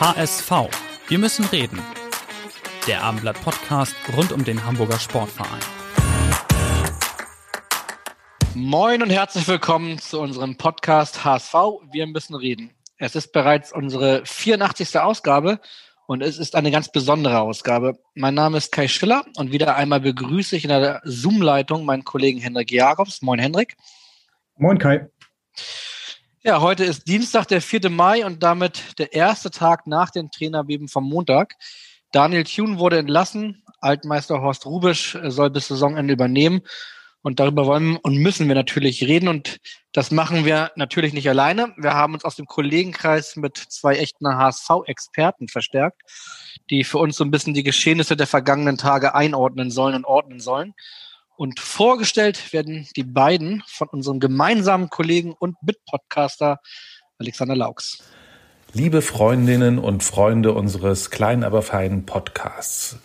HSV. Wir müssen reden. Der Abendblatt Podcast rund um den Hamburger Sportverein. Moin und herzlich willkommen zu unserem Podcast HSV. Wir müssen reden. Es ist bereits unsere 84. Ausgabe und es ist eine ganz besondere Ausgabe. Mein Name ist Kai Schiller und wieder einmal begrüße ich in der Zoom-Leitung meinen Kollegen Hendrik Jakobs. Moin Hendrik. Moin Kai. Ja, heute ist Dienstag, der 4. Mai und damit der erste Tag nach den Trainerbeben vom Montag. Daniel Thune wurde entlassen. Altmeister Horst Rubisch soll bis Saisonende übernehmen. Und darüber wollen und müssen wir natürlich reden. Und das machen wir natürlich nicht alleine. Wir haben uns aus dem Kollegenkreis mit zwei echten HSV-Experten verstärkt, die für uns so ein bisschen die Geschehnisse der vergangenen Tage einordnen sollen und ordnen sollen. Und vorgestellt werden die beiden von unserem gemeinsamen Kollegen und Mitpodcaster Alexander Laux. Liebe Freundinnen und Freunde unseres kleinen, aber feinen Podcasts.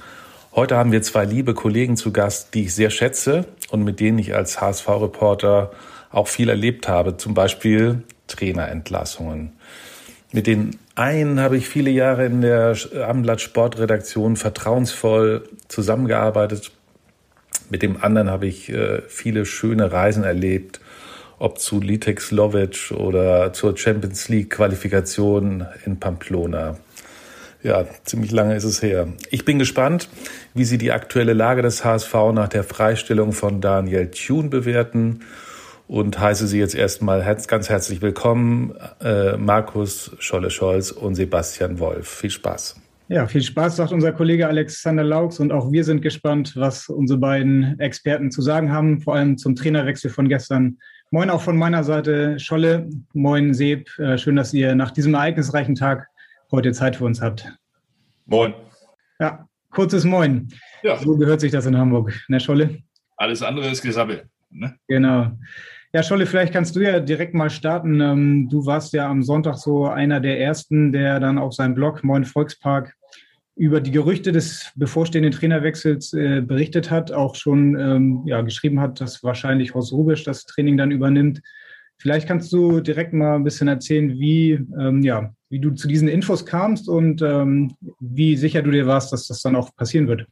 Heute haben wir zwei liebe Kollegen zu Gast, die ich sehr schätze und mit denen ich als HSV-Reporter auch viel erlebt habe, zum Beispiel Trainerentlassungen. Mit den einen habe ich viele Jahre in der Abendblatt Sportredaktion vertrauensvoll zusammengearbeitet. Mit dem anderen habe ich äh, viele schöne Reisen erlebt, ob zu Litex Lovic oder zur Champions League Qualifikation in Pamplona. Ja, ziemlich lange ist es her. Ich bin gespannt, wie Sie die aktuelle Lage des HSV nach der Freistellung von Daniel Thune bewerten und heiße Sie jetzt erstmal ganz herzlich willkommen, äh, Markus Scholle-Scholz und Sebastian Wolf. Viel Spaß. Ja, viel Spaß, sagt unser Kollege Alexander Laux. Und auch wir sind gespannt, was unsere beiden Experten zu sagen haben, vor allem zum Trainerwechsel von gestern. Moin auch von meiner Seite, Scholle. Moin, Seb. Äh, schön, dass ihr nach diesem ereignisreichen Tag heute Zeit für uns habt. Moin. Ja, kurzes Moin. Ja. So gehört sich das in Hamburg, ne, Scholle? Alles andere ist Gesabbel. Ne? Genau. Ja, Scholle, vielleicht kannst du ja direkt mal starten. Ähm, du warst ja am Sonntag so einer der ersten, der dann auf seinem Blog Moin Volkspark über die Gerüchte des bevorstehenden Trainerwechsels äh, berichtet hat, auch schon ähm, ja, geschrieben hat, dass wahrscheinlich Horst Rubisch das Training dann übernimmt. Vielleicht kannst du direkt mal ein bisschen erzählen, wie, ähm, ja, wie du zu diesen Infos kamst und ähm, wie sicher du dir warst, dass das dann auch passieren wird.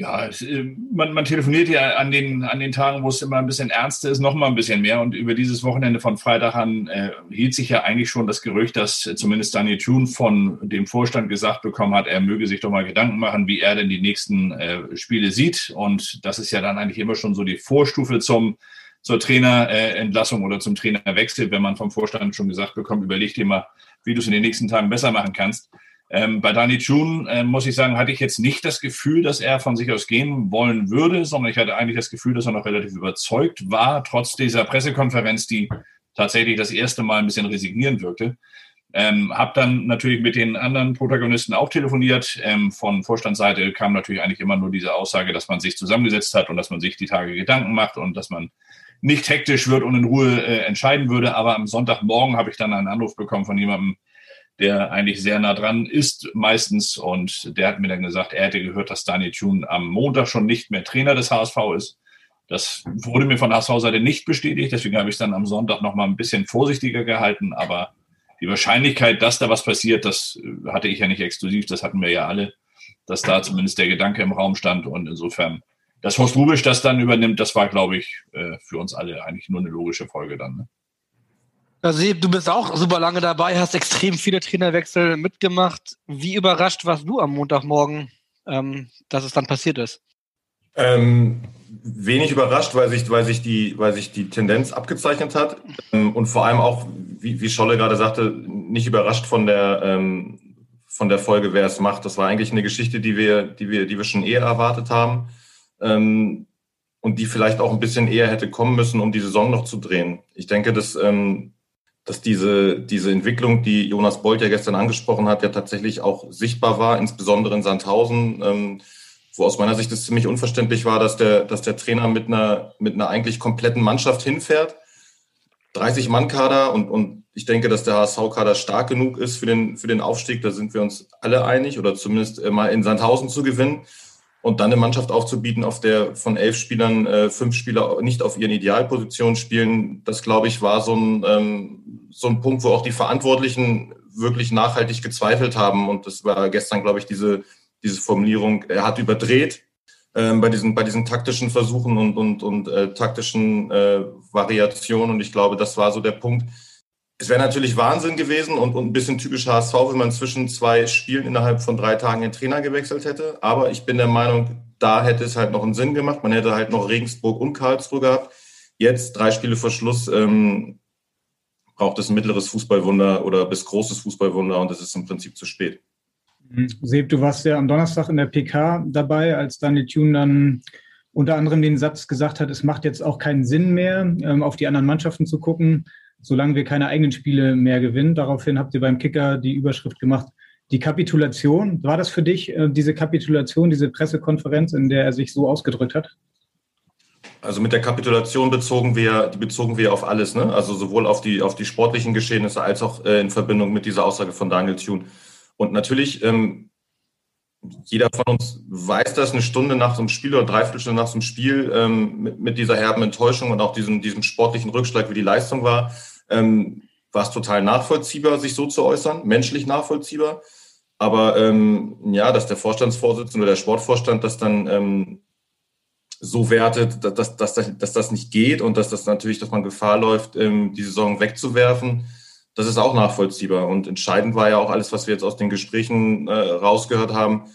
Ja, äh, man, man, telefoniert ja an den, an den Tagen, wo es immer ein bisschen ernster ist, noch mal ein bisschen mehr. Und über dieses Wochenende von Freitag an äh, hielt sich ja eigentlich schon das Gerücht, dass zumindest Daniel Thune von dem Vorstand gesagt bekommen hat, er möge sich doch mal Gedanken machen, wie er denn die nächsten äh, Spiele sieht. Und das ist ja dann eigentlich immer schon so die Vorstufe zum zur Trainerentlassung oder zum Trainerwechsel, wenn man vom Vorstand schon gesagt bekommt, überleg dir mal, wie du es in den nächsten Tagen besser machen kannst. Ähm, bei Dani June äh, muss ich sagen, hatte ich jetzt nicht das Gefühl, dass er von sich aus gehen wollen würde, sondern ich hatte eigentlich das Gefühl, dass er noch relativ überzeugt war, trotz dieser Pressekonferenz, die tatsächlich das erste Mal ein bisschen resignieren wirkte. Ähm, hab dann natürlich mit den anderen Protagonisten auch telefoniert. Ähm, von Vorstandsseite kam natürlich eigentlich immer nur diese Aussage, dass man sich zusammengesetzt hat und dass man sich die Tage Gedanken macht und dass man nicht hektisch wird und in Ruhe äh, entscheiden würde. Aber am Sonntagmorgen habe ich dann einen Anruf bekommen von jemandem, der eigentlich sehr nah dran ist meistens. Und der hat mir dann gesagt, er hätte gehört, dass Daniel Thune am Montag schon nicht mehr Trainer des HSV ist. Das wurde mir von HSV-Seite nicht bestätigt. Deswegen habe ich es dann am Sonntag noch mal ein bisschen vorsichtiger gehalten. Aber die Wahrscheinlichkeit, dass da was passiert, das äh, hatte ich ja nicht exklusiv. Das hatten wir ja alle, dass da zumindest der Gedanke im Raum stand. Und insofern dass Horst Rubisch das dann übernimmt, das war, glaube ich, äh, für uns alle eigentlich nur eine logische Folge dann. Ne? Also, du bist auch super lange dabei, hast extrem viele Trainerwechsel mitgemacht. Wie überrascht warst du am Montagmorgen, ähm, dass es dann passiert ist? Ähm, wenig überrascht, weil sich, weil, sich die, weil sich die Tendenz abgezeichnet hat ähm, und vor allem auch, wie, wie Scholle gerade sagte, nicht überrascht von der, ähm, von der Folge, wer es macht. Das war eigentlich eine Geschichte, die wir, die wir, die wir schon eher erwartet haben ähm, und die vielleicht auch ein bisschen eher hätte kommen müssen, um die Saison noch zu drehen. Ich denke, dass, ähm, dass diese, diese Entwicklung, die Jonas Bolt ja gestern angesprochen hat, ja tatsächlich auch sichtbar war, insbesondere in Sandhausen, ähm, wo aus meiner Sicht es ziemlich unverständlich war, dass der, dass der Trainer mit einer, mit einer eigentlich kompletten Mannschaft hinfährt. 30 Mann-Kader und, und ich denke, dass der HSV-Kader stark genug ist für den, für den Aufstieg. Da sind wir uns alle einig oder zumindest mal in Sandhausen zu gewinnen und dann eine Mannschaft aufzubieten, auf der von elf Spielern äh, fünf Spieler nicht auf ihren Idealpositionen spielen. Das, glaube ich, war so ein, ähm, so ein Punkt, wo auch die Verantwortlichen wirklich nachhaltig gezweifelt haben. Und das war gestern, glaube ich, diese, diese Formulierung, er hat überdreht ähm, bei, diesen, bei diesen taktischen Versuchen und, und, und äh, taktischen äh, Variationen. Und ich glaube, das war so der Punkt. Es wäre natürlich Wahnsinn gewesen und, und ein bisschen typisch HSV, wenn man zwischen zwei Spielen innerhalb von drei Tagen den Trainer gewechselt hätte. Aber ich bin der Meinung, da hätte es halt noch einen Sinn gemacht. Man hätte halt noch Regensburg und Karlsruhe gehabt. Jetzt, drei Spiele vor Schluss, ähm, braucht es ein mittleres Fußballwunder oder bis großes Fußballwunder und es ist im Prinzip zu spät. Mhm. Seb, du warst ja am Donnerstag in der PK dabei, als Daniel Thune dann unter anderem den Satz gesagt hat, es macht jetzt auch keinen Sinn mehr, ähm, auf die anderen Mannschaften zu gucken, solange wir keine eigenen Spiele mehr gewinnen. Daraufhin habt ihr beim Kicker die Überschrift gemacht, die Kapitulation. War das für dich äh, diese Kapitulation, diese Pressekonferenz, in der er sich so ausgedrückt hat? Also mit der Kapitulation bezogen wir, die bezogen wir auf alles, ne? Also sowohl auf die, auf die sportlichen Geschehnisse als auch äh, in Verbindung mit dieser Aussage von Daniel Thune. Und natürlich, ähm, jeder von uns weiß das eine Stunde nach so einem Spiel oder dreiviertel Stunde nach so einem Spiel ähm, mit, mit, dieser herben Enttäuschung und auch diesem, diesem sportlichen Rückschlag, wie die Leistung war, ähm, war es total nachvollziehbar, sich so zu äußern, menschlich nachvollziehbar. Aber ähm, ja, dass der Vorstandsvorsitzende oder der Sportvorstand das dann ähm, so wertet, dass, dass, dass, dass das nicht geht und dass das natürlich, dass man Gefahr läuft, ähm, die Saison wegzuwerfen, das ist auch nachvollziehbar. Und entscheidend war ja auch alles, was wir jetzt aus den Gesprächen äh, rausgehört haben,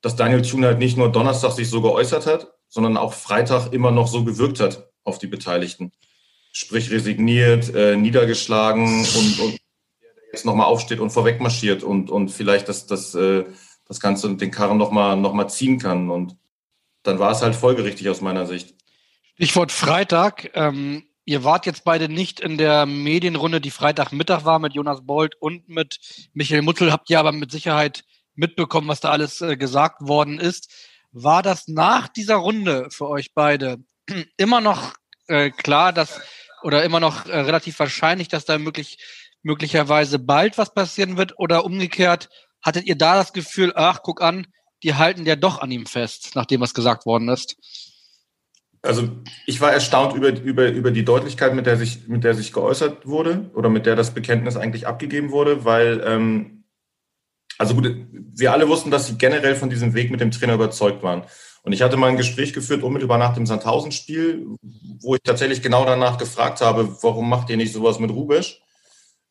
dass Daniel Thune halt nicht nur Donnerstag sich so geäußert hat, sondern auch Freitag immer noch so gewirkt hat auf die Beteiligten. Sprich resigniert, äh, niedergeschlagen und, und jetzt nochmal aufsteht und vorwegmarschiert und, und vielleicht das, das, äh, das Ganze und den Karren nochmal noch mal ziehen kann. Und dann war es halt folgerichtig aus meiner Sicht. Stichwort Freitag. Ähm, Ihr wart jetzt beide nicht in der Medienrunde, die Freitagmittag war mit Jonas Bold und mit Michael Muttel. Habt ihr aber mit Sicherheit mitbekommen, was da alles äh, gesagt worden ist. War das nach dieser Runde für euch beide immer noch äh, klar, dass oder immer noch äh, relativ wahrscheinlich, dass da möglich, möglicherweise bald was passieren wird? Oder umgekehrt, hattet ihr da das Gefühl, ach, guck an, die halten ja doch an ihm fest, nachdem was gesagt worden ist? Also ich war erstaunt über, über, über die Deutlichkeit, mit der, sich, mit der sich geäußert wurde oder mit der das Bekenntnis eigentlich abgegeben wurde, weil, ähm, also gut, wir alle wussten, dass sie generell von diesem Weg mit dem Trainer überzeugt waren. Und ich hatte mal ein Gespräch geführt, unmittelbar nach dem Sandhausen-Spiel, wo ich tatsächlich genau danach gefragt habe, warum macht ihr nicht sowas mit Rubisch?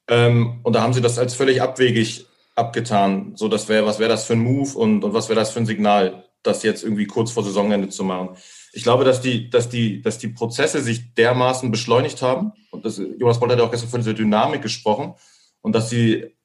Ähm, und da haben sie das als völlig abwegig abgetan. So, das wäre, was wäre das für ein Move und, und was wäre das für ein Signal, das jetzt irgendwie kurz vor Saisonende zu machen? Ich glaube, dass die, dass die, dass die Prozesse sich dermaßen beschleunigt haben. Und das, Jonas Bolt hat ja auch gestern von dieser Dynamik gesprochen. Und dass sie,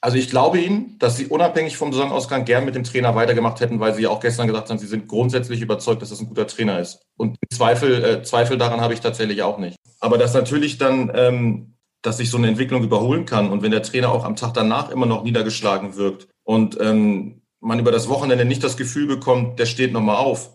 also ich glaube Ihnen, dass sie unabhängig vom Saisonausgang gern mit dem Trainer weitergemacht hätten, weil sie auch gestern gesagt haben, sie sind grundsätzlich überzeugt, dass das ein guter Trainer ist. Und Zweifel, äh, Zweifel daran habe ich tatsächlich auch nicht. Aber dass natürlich dann, ähm, dass sich so eine Entwicklung überholen kann und wenn der Trainer auch am Tag danach immer noch niedergeschlagen wirkt und ähm, man über das Wochenende nicht das Gefühl bekommt, der steht nochmal auf,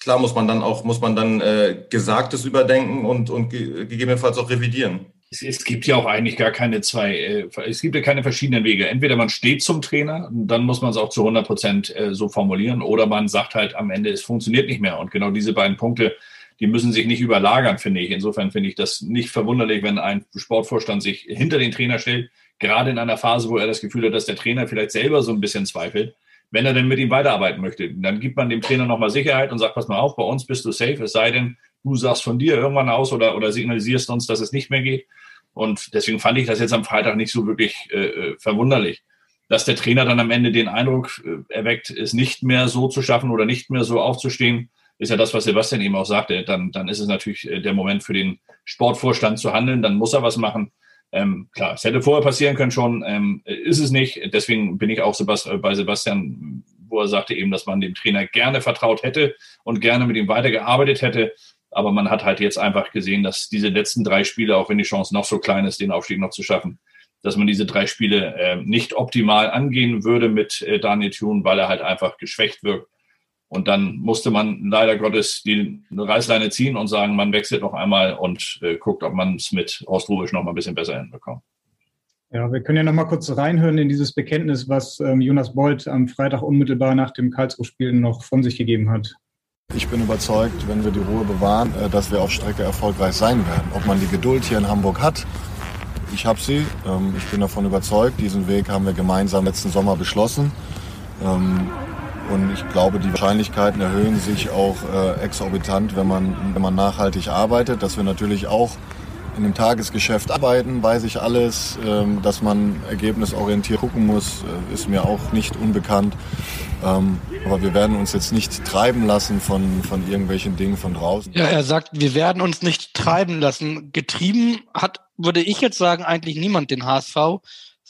klar muss man dann auch, muss man dann äh, Gesagtes überdenken und, und ge gegebenenfalls auch revidieren. Es, es, gibt ja auch eigentlich gar keine zwei, äh, es gibt ja keine verschiedenen Wege. Entweder man steht zum Trainer, dann muss man es auch zu 100 Prozent äh, so formulieren, oder man sagt halt am Ende, es funktioniert nicht mehr. Und genau diese beiden Punkte, die müssen sich nicht überlagern, finde ich. Insofern finde ich das nicht verwunderlich, wenn ein Sportvorstand sich hinter den Trainer stellt, gerade in einer Phase, wo er das Gefühl hat, dass der Trainer vielleicht selber so ein bisschen zweifelt wenn er denn mit ihm weiterarbeiten möchte. Dann gibt man dem Trainer nochmal Sicherheit und sagt, pass mal auf, bei uns bist du safe, es sei denn, du sagst von dir irgendwann aus oder, oder signalisierst uns, dass es nicht mehr geht. Und deswegen fand ich das jetzt am Freitag nicht so wirklich äh, äh verwunderlich. Dass der Trainer dann am Ende den Eindruck äh, erweckt, es nicht mehr so zu schaffen oder nicht mehr so aufzustehen, ist ja das, was Sebastian eben auch sagte. Dann, dann ist es natürlich äh, der Moment für den Sportvorstand zu handeln. Dann muss er was machen. Ähm, klar, es hätte vorher passieren können schon, ähm, ist es nicht. Deswegen bin ich auch Sebast äh, bei Sebastian, wo er sagte eben, dass man dem Trainer gerne vertraut hätte und gerne mit ihm weitergearbeitet hätte. Aber man hat halt jetzt einfach gesehen, dass diese letzten drei Spiele, auch wenn die Chance noch so klein ist, den Aufstieg noch zu schaffen, dass man diese drei Spiele äh, nicht optimal angehen würde mit äh, Daniel Thun, weil er halt einfach geschwächt wirkt. Und dann musste man leider Gottes die Reißleine ziehen und sagen, man wechselt noch einmal und äh, guckt, ob man es mit Horst Rubisch noch mal ein bisschen besser hinbekommt. Ja, wir können ja noch mal kurz reinhören in dieses Bekenntnis, was ähm, Jonas Bolt am Freitag unmittelbar nach dem Karlsruhe-Spiel noch von sich gegeben hat. Ich bin überzeugt, wenn wir die Ruhe bewahren, äh, dass wir auf Strecke erfolgreich sein werden. Ob man die Geduld hier in Hamburg hat, ich habe sie. Ähm, ich bin davon überzeugt. Diesen Weg haben wir gemeinsam letzten Sommer beschlossen. Ähm, und ich glaube, die Wahrscheinlichkeiten erhöhen sich auch äh, exorbitant, wenn man, wenn man nachhaltig arbeitet. Dass wir natürlich auch in dem Tagesgeschäft arbeiten, weiß ich alles. Ähm, dass man ergebnisorientiert gucken muss, äh, ist mir auch nicht unbekannt. Ähm, aber wir werden uns jetzt nicht treiben lassen von, von irgendwelchen Dingen von draußen. Ja, er sagt, wir werden uns nicht treiben lassen. Getrieben hat, würde ich jetzt sagen, eigentlich niemand den HSV,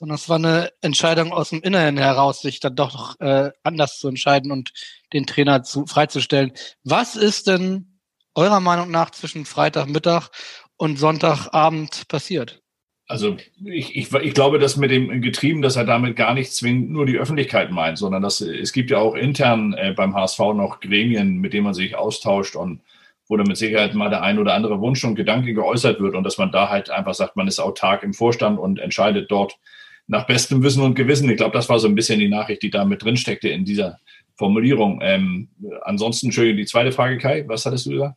sondern es war eine Entscheidung aus dem Inneren heraus, sich dann doch äh, anders zu entscheiden und den Trainer zu, freizustellen. Was ist denn eurer Meinung nach zwischen Freitagmittag und Sonntagabend passiert? Also ich, ich, ich glaube, dass mit dem Getrieben, dass er damit gar nicht zwingend nur die Öffentlichkeit meint, sondern dass es gibt ja auch intern äh, beim HSV noch Gremien, mit denen man sich austauscht und wo dann mit Sicherheit mal der ein oder andere Wunsch und Gedanke geäußert wird und dass man da halt einfach sagt, man ist autark im Vorstand und entscheidet dort nach bestem Wissen und Gewissen. Ich glaube, das war so ein bisschen die Nachricht, die da mit drin steckte in dieser Formulierung. Ähm, ansonsten, Entschuldigung, die zweite Frage, Kai, was hattest du gesagt?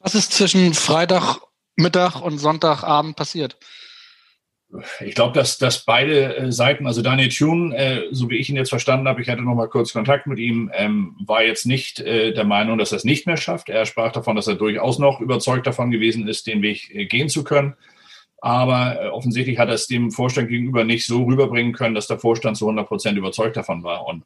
Was ist zwischen Freitagmittag und Sonntagabend passiert? ich glaube, dass, dass beide äh, Seiten, also Daniel Thune, äh, so wie ich ihn jetzt verstanden habe, ich hatte noch mal kurz Kontakt mit ihm, ähm, war jetzt nicht äh, der Meinung, dass er es nicht mehr schafft. Er sprach davon, dass er durchaus noch überzeugt davon gewesen ist, den Weg äh, gehen zu können. Aber äh, offensichtlich hat er es dem Vorstand gegenüber nicht so rüberbringen können, dass der Vorstand zu 100 Prozent überzeugt davon war. Und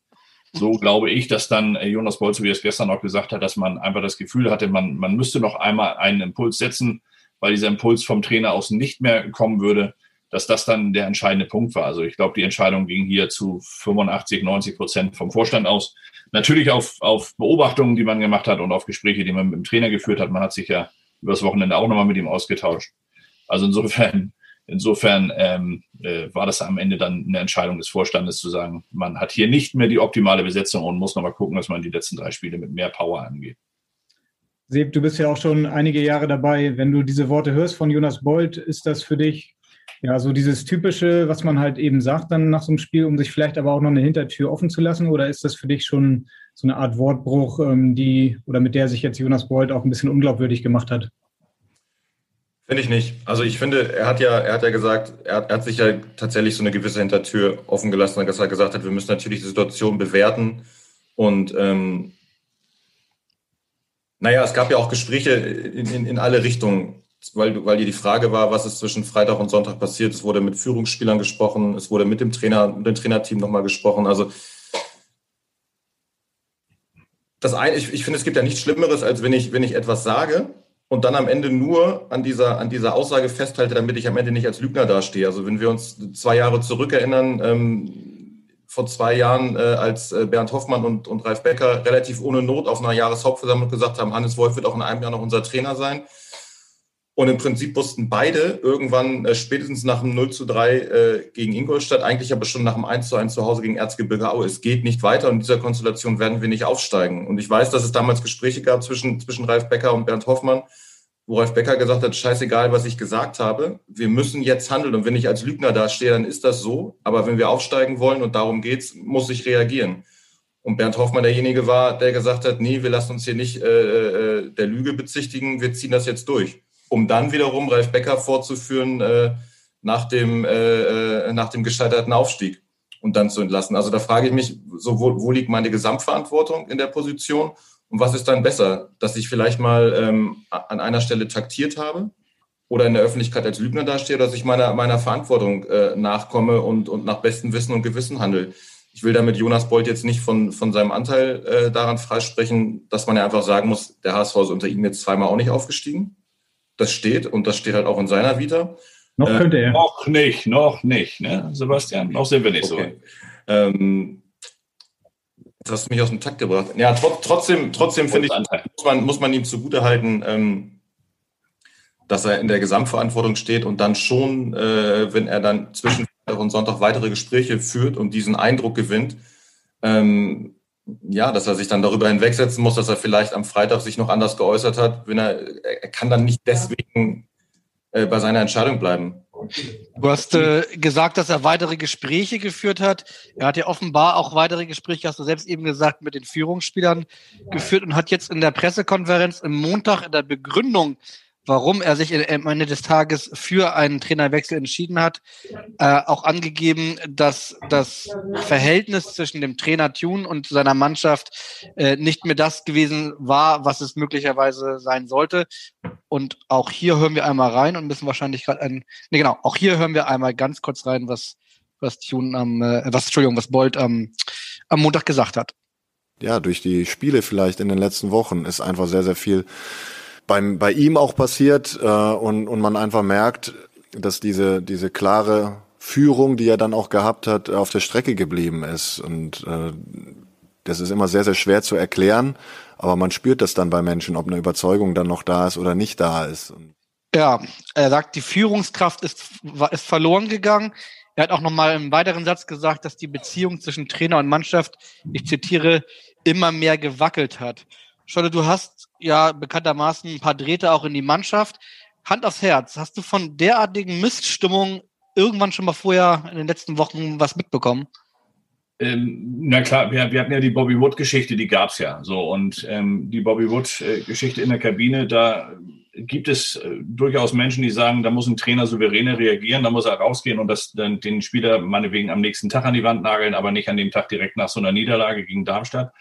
so glaube ich, dass dann äh, Jonas Bolz, wie er es gestern auch gesagt hat, dass man einfach das Gefühl hatte, man, man müsste noch einmal einen Impuls setzen, weil dieser Impuls vom Trainer aus nicht mehr kommen würde dass das dann der entscheidende Punkt war. Also ich glaube, die Entscheidung ging hier zu 85, 90 Prozent vom Vorstand aus. Natürlich auf, auf Beobachtungen, die man gemacht hat und auf Gespräche, die man mit dem Trainer geführt hat. Man hat sich ja übers Wochenende auch nochmal mit ihm ausgetauscht. Also insofern, insofern ähm, äh, war das am Ende dann eine Entscheidung des Vorstandes zu sagen, man hat hier nicht mehr die optimale Besetzung und muss nochmal gucken, dass man die letzten drei Spiele mit mehr Power angeht. Seb, du bist ja auch schon einige Jahre dabei. Wenn du diese Worte hörst von Jonas Bold, ist das für dich ja, so dieses typische, was man halt eben sagt dann nach so einem Spiel, um sich vielleicht aber auch noch eine Hintertür offen zu lassen? Oder ist das für dich schon so eine Art Wortbruch, ähm, die oder mit der sich jetzt Jonas Bold auch ein bisschen unglaubwürdig gemacht hat? Finde ich nicht. Also ich finde, er hat ja, er hat ja gesagt, er hat, er hat sich ja tatsächlich so eine gewisse Hintertür offen gelassen, dass er gesagt hat, wir müssen natürlich die Situation bewerten und ähm, naja, es gab ja auch Gespräche in, in, in alle Richtungen weil, weil hier die Frage war, was ist zwischen Freitag und Sonntag passiert. Es wurde mit Führungsspielern gesprochen, es wurde mit dem Trainer, mit dem Trainerteam nochmal gesprochen. Also das eine, ich, ich finde, es gibt ja nichts Schlimmeres, als wenn ich, wenn ich etwas sage und dann am Ende nur an dieser, an dieser Aussage festhalte, damit ich am Ende nicht als Lügner dastehe. Also wenn wir uns zwei Jahre zurückerinnern, ähm, vor zwei Jahren, äh, als äh, Bernd Hoffmann und, und Ralf Becker relativ ohne Not auf einer Jahreshauptversammlung gesagt haben, Hannes Wolf wird auch in einem Jahr noch unser Trainer sein. Und im Prinzip wussten beide irgendwann äh, spätestens nach dem 0 zu 3 äh, gegen Ingolstadt, eigentlich aber schon nach dem 1 zu 1 zu Hause gegen Erzgebirge Aue, es geht nicht weiter und in dieser Konstellation werden wir nicht aufsteigen. Und ich weiß, dass es damals Gespräche gab zwischen, zwischen Ralf Becker und Bernd Hoffmann, wo Ralf Becker gesagt hat, scheißegal, was ich gesagt habe, wir müssen jetzt handeln. Und wenn ich als Lügner dastehe, dann ist das so. Aber wenn wir aufsteigen wollen und darum geht's, muss ich reagieren. Und Bernd Hoffmann derjenige war, der gesagt hat, nee, wir lassen uns hier nicht äh, äh der Lüge bezichtigen, wir ziehen das jetzt durch um dann wiederum Ralf Becker vorzuführen äh, nach, dem, äh, äh, nach dem gescheiterten Aufstieg und dann zu entlassen. Also da frage ich mich, so wo, wo liegt meine Gesamtverantwortung in der Position und was ist dann besser, dass ich vielleicht mal ähm, an einer Stelle taktiert habe oder in der Öffentlichkeit als Lügner dastehe, dass ich meiner, meiner Verantwortung äh, nachkomme und, und nach bestem Wissen und Gewissen handle. Ich will damit Jonas Bolt jetzt nicht von, von seinem Anteil äh, daran freisprechen, dass man ja einfach sagen muss, der HSV ist unter ihm jetzt zweimal auch nicht aufgestiegen. Das steht und das steht halt auch in seiner Vita. Noch äh, könnte er. Noch nicht, noch nicht, ne? Sebastian, noch sind wir nicht okay. so. Ähm, Jetzt hast du mich aus dem Takt gebracht. Ja, tr trotzdem, trotzdem finde ich, muss man, muss man ihm zugutehalten, ähm, dass er in der Gesamtverantwortung steht und dann schon, äh, wenn er dann zwischen Freitag und Sonntag weitere Gespräche führt und diesen Eindruck gewinnt, ähm, ja, dass er sich dann darüber hinwegsetzen muss, dass er vielleicht am Freitag sich noch anders geäußert hat, wenn er, er kann dann nicht deswegen äh, bei seiner Entscheidung bleiben. Du hast äh, gesagt, dass er weitere Gespräche geführt hat. Er hat ja offenbar auch weitere Gespräche, hast du selbst eben gesagt, mit den Führungsspielern geführt und hat jetzt in der Pressekonferenz im Montag in der Begründung warum er sich am Ende des Tages für einen Trainerwechsel entschieden hat, äh, auch angegeben, dass das Verhältnis zwischen dem Trainer Thun und seiner Mannschaft äh, nicht mehr das gewesen war, was es möglicherweise sein sollte. Und auch hier hören wir einmal rein und müssen wahrscheinlich gerade ein, nee genau, auch hier hören wir einmal ganz kurz rein, was was Thun am, äh, was Entschuldigung, was Bolt am, am Montag gesagt hat. Ja, durch die Spiele vielleicht in den letzten Wochen ist einfach sehr, sehr viel beim, bei ihm auch passiert äh, und, und man einfach merkt, dass diese, diese klare Führung, die er dann auch gehabt hat, auf der Strecke geblieben ist. Und äh, das ist immer sehr, sehr schwer zu erklären, aber man spürt das dann bei Menschen, ob eine Überzeugung dann noch da ist oder nicht da ist. Ja, er sagt, die Führungskraft ist, ist verloren gegangen. Er hat auch nochmal im weiteren Satz gesagt, dass die Beziehung zwischen Trainer und Mannschaft, ich zitiere, immer mehr gewackelt hat. Scholle, du hast ja bekanntermaßen ein paar Drähte auch in die Mannschaft. Hand aufs Herz, hast du von derartigen Miststimmungen irgendwann schon mal vorher in den letzten Wochen was mitbekommen? Ähm, na klar, wir, wir, hatten ja die Bobby Wood-Geschichte, die gab's ja. So und ähm, die Bobby Wood-Geschichte in der Kabine, da gibt es äh, durchaus Menschen, die sagen, da muss ein Trainer souveräner reagieren, da muss er rausgehen und das dann den Spieler meinetwegen am nächsten Tag an die Wand nageln, aber nicht an dem Tag direkt nach so einer Niederlage gegen Darmstadt.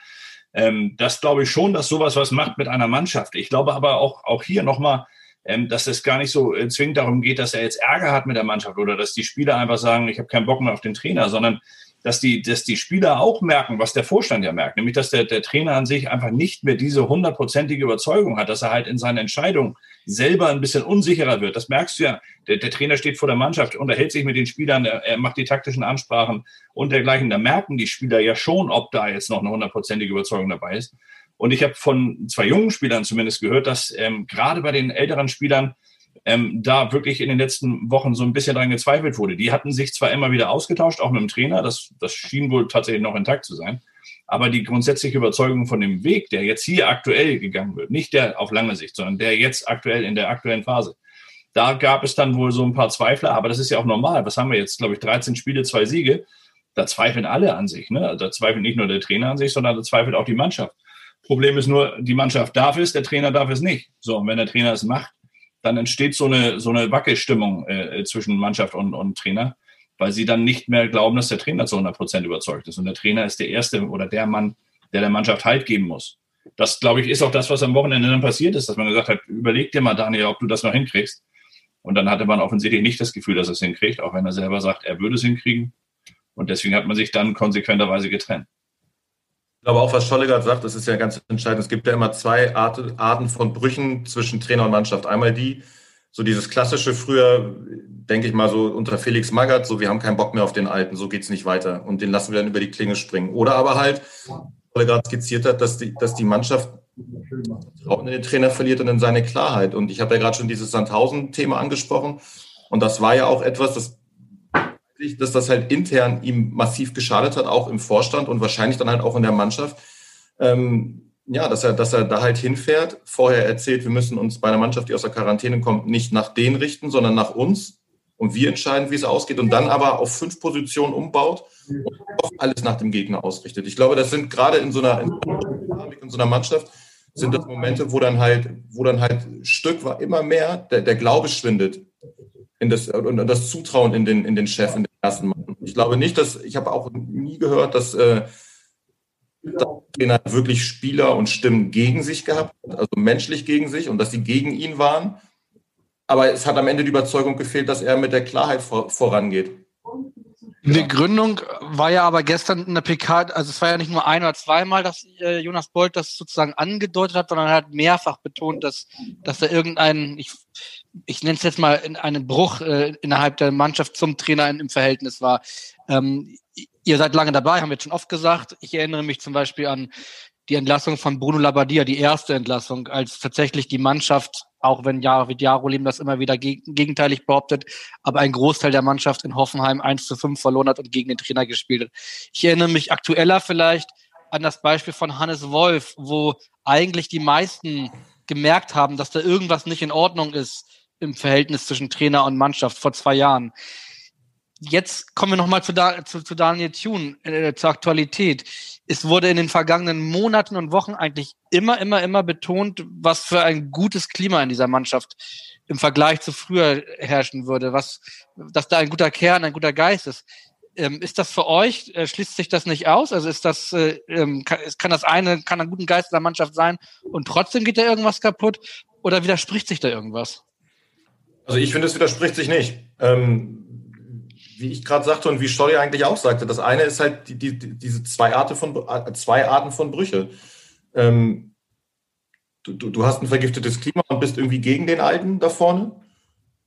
Ähm, das glaube ich schon, dass sowas was macht mit einer Mannschaft. Ich glaube aber auch, auch hier nochmal, ähm, dass es gar nicht so äh, zwingend darum geht, dass er jetzt Ärger hat mit der Mannschaft oder dass die Spieler einfach sagen, ich habe keinen Bock mehr auf den Trainer, sondern dass die, dass die Spieler auch merken, was der Vorstand ja merkt, nämlich dass der, der Trainer an sich einfach nicht mehr diese hundertprozentige Überzeugung hat, dass er halt in seinen Entscheidungen selber ein bisschen unsicherer wird. Das merkst du ja. Der, der Trainer steht vor der Mannschaft, unterhält sich mit den Spielern, er, er macht die taktischen Ansprachen und dergleichen. Da merken die Spieler ja schon, ob da jetzt noch eine hundertprozentige Überzeugung dabei ist. Und ich habe von zwei jungen Spielern zumindest gehört, dass ähm, gerade bei den älteren Spielern ähm, da wirklich in den letzten Wochen so ein bisschen dran gezweifelt wurde. Die hatten sich zwar immer wieder ausgetauscht, auch mit dem Trainer, das, das schien wohl tatsächlich noch intakt zu sein, aber die grundsätzliche Überzeugung von dem Weg, der jetzt hier aktuell gegangen wird, nicht der auf lange Sicht, sondern der jetzt aktuell in der aktuellen Phase, da gab es dann wohl so ein paar Zweifler, aber das ist ja auch normal. Was haben wir jetzt, glaube ich, 13 Spiele, zwei Siege. Da zweifeln alle an sich. Ne? Da zweifelt nicht nur der Trainer an sich, sondern da zweifelt auch die Mannschaft. Problem ist nur, die Mannschaft darf es, der Trainer darf es nicht. So, und wenn der Trainer es macht, dann entsteht so eine, so eine Wackelstimmung äh, zwischen Mannschaft und, und Trainer, weil sie dann nicht mehr glauben, dass der Trainer zu 100 Prozent überzeugt ist. Und der Trainer ist der Erste oder der Mann, der der Mannschaft Halt geben muss. Das, glaube ich, ist auch das, was am Wochenende dann passiert ist, dass man gesagt hat, überleg dir mal, Daniel, ob du das noch hinkriegst. Und dann hatte man offensichtlich nicht das Gefühl, dass er es hinkriegt, auch wenn er selber sagt, er würde es hinkriegen. Und deswegen hat man sich dann konsequenterweise getrennt. Ich glaube auch, was Schollegard sagt, das ist ja ganz entscheidend. Es gibt ja immer zwei Arten von Brüchen zwischen Trainer und Mannschaft. Einmal die, so dieses klassische früher, denke ich mal so unter Felix Magath, so wir haben keinen Bock mehr auf den Alten, so geht's nicht weiter und den lassen wir dann über die Klinge springen. Oder aber halt, Schollegard skizziert hat, dass die, dass die Mannschaft Vertrauen in den Trainer verliert und in seine Klarheit. Und ich habe ja gerade schon dieses Sandhausen-Thema angesprochen. Und das war ja auch etwas, das dass das halt intern ihm massiv geschadet hat, auch im Vorstand und wahrscheinlich dann halt auch in der Mannschaft. Ähm, ja, dass er, dass er da halt hinfährt, vorher erzählt, wir müssen uns bei einer Mannschaft, die aus der Quarantäne kommt, nicht nach denen richten, sondern nach uns. Und wir entscheiden, wie es ausgeht. Und dann aber auf fünf Positionen umbaut und alles nach dem Gegner ausrichtet. Ich glaube, das sind gerade in so einer, in in so einer Mannschaft, sind das Momente, wo dann halt, wo dann halt Stück war immer mehr der, der Glaube schwindet in das, und das Zutrauen in den, in den Chef, in ersten Mann. Ich glaube nicht, dass, ich habe auch nie gehört, dass, äh, wirklich Spieler und Stimmen gegen sich gehabt also menschlich gegen sich und dass sie gegen ihn waren. Aber es hat am Ende die Überzeugung gefehlt, dass er mit der Klarheit vor, vorangeht. Die Gründung war ja aber gestern in der PK, also es war ja nicht nur ein oder zweimal, dass äh, Jonas Bolt das sozusagen angedeutet hat, sondern er hat mehrfach betont, dass, dass da irgendein, ich, ich nenne es jetzt mal, einen Bruch äh, innerhalb der Mannschaft zum Trainer in, im Verhältnis war. Ähm, Ihr seid lange dabei, haben wir jetzt schon oft gesagt. Ich erinnere mich zum Beispiel an die Entlassung von Bruno Labbadia, die erste Entlassung, als tatsächlich die Mannschaft, auch wenn Javid Jarolim das immer wieder geg gegenteilig behauptet, aber ein Großteil der Mannschaft in Hoffenheim 1 zu 5 verloren hat und gegen den Trainer gespielt hat. Ich erinnere mich aktueller vielleicht an das Beispiel von Hannes Wolf, wo eigentlich die meisten gemerkt haben, dass da irgendwas nicht in Ordnung ist im Verhältnis zwischen Trainer und Mannschaft vor zwei Jahren. Jetzt kommen wir nochmal zu, da, zu, zu Daniel Thune, äh, zur Aktualität. Es wurde in den vergangenen Monaten und Wochen eigentlich immer, immer, immer betont, was für ein gutes Klima in dieser Mannschaft im Vergleich zu früher herrschen würde, was, dass da ein guter Kern, ein guter Geist ist. Ähm, ist das für euch, äh, schließt sich das nicht aus? Also ist das, äh, ähm, kann, kann das eine, kann ein guten Geist der Mannschaft sein und trotzdem geht da irgendwas kaputt? Oder widerspricht sich da irgendwas? Also ich finde, es widerspricht sich nicht. Ähm, wie ich gerade sagte und wie Stolli eigentlich auch sagte, das eine ist halt die, die, diese zwei Arten von, äh, zwei Arten von Brüche. Ähm, du, du hast ein vergiftetes Klima und bist irgendwie gegen den Alten da vorne.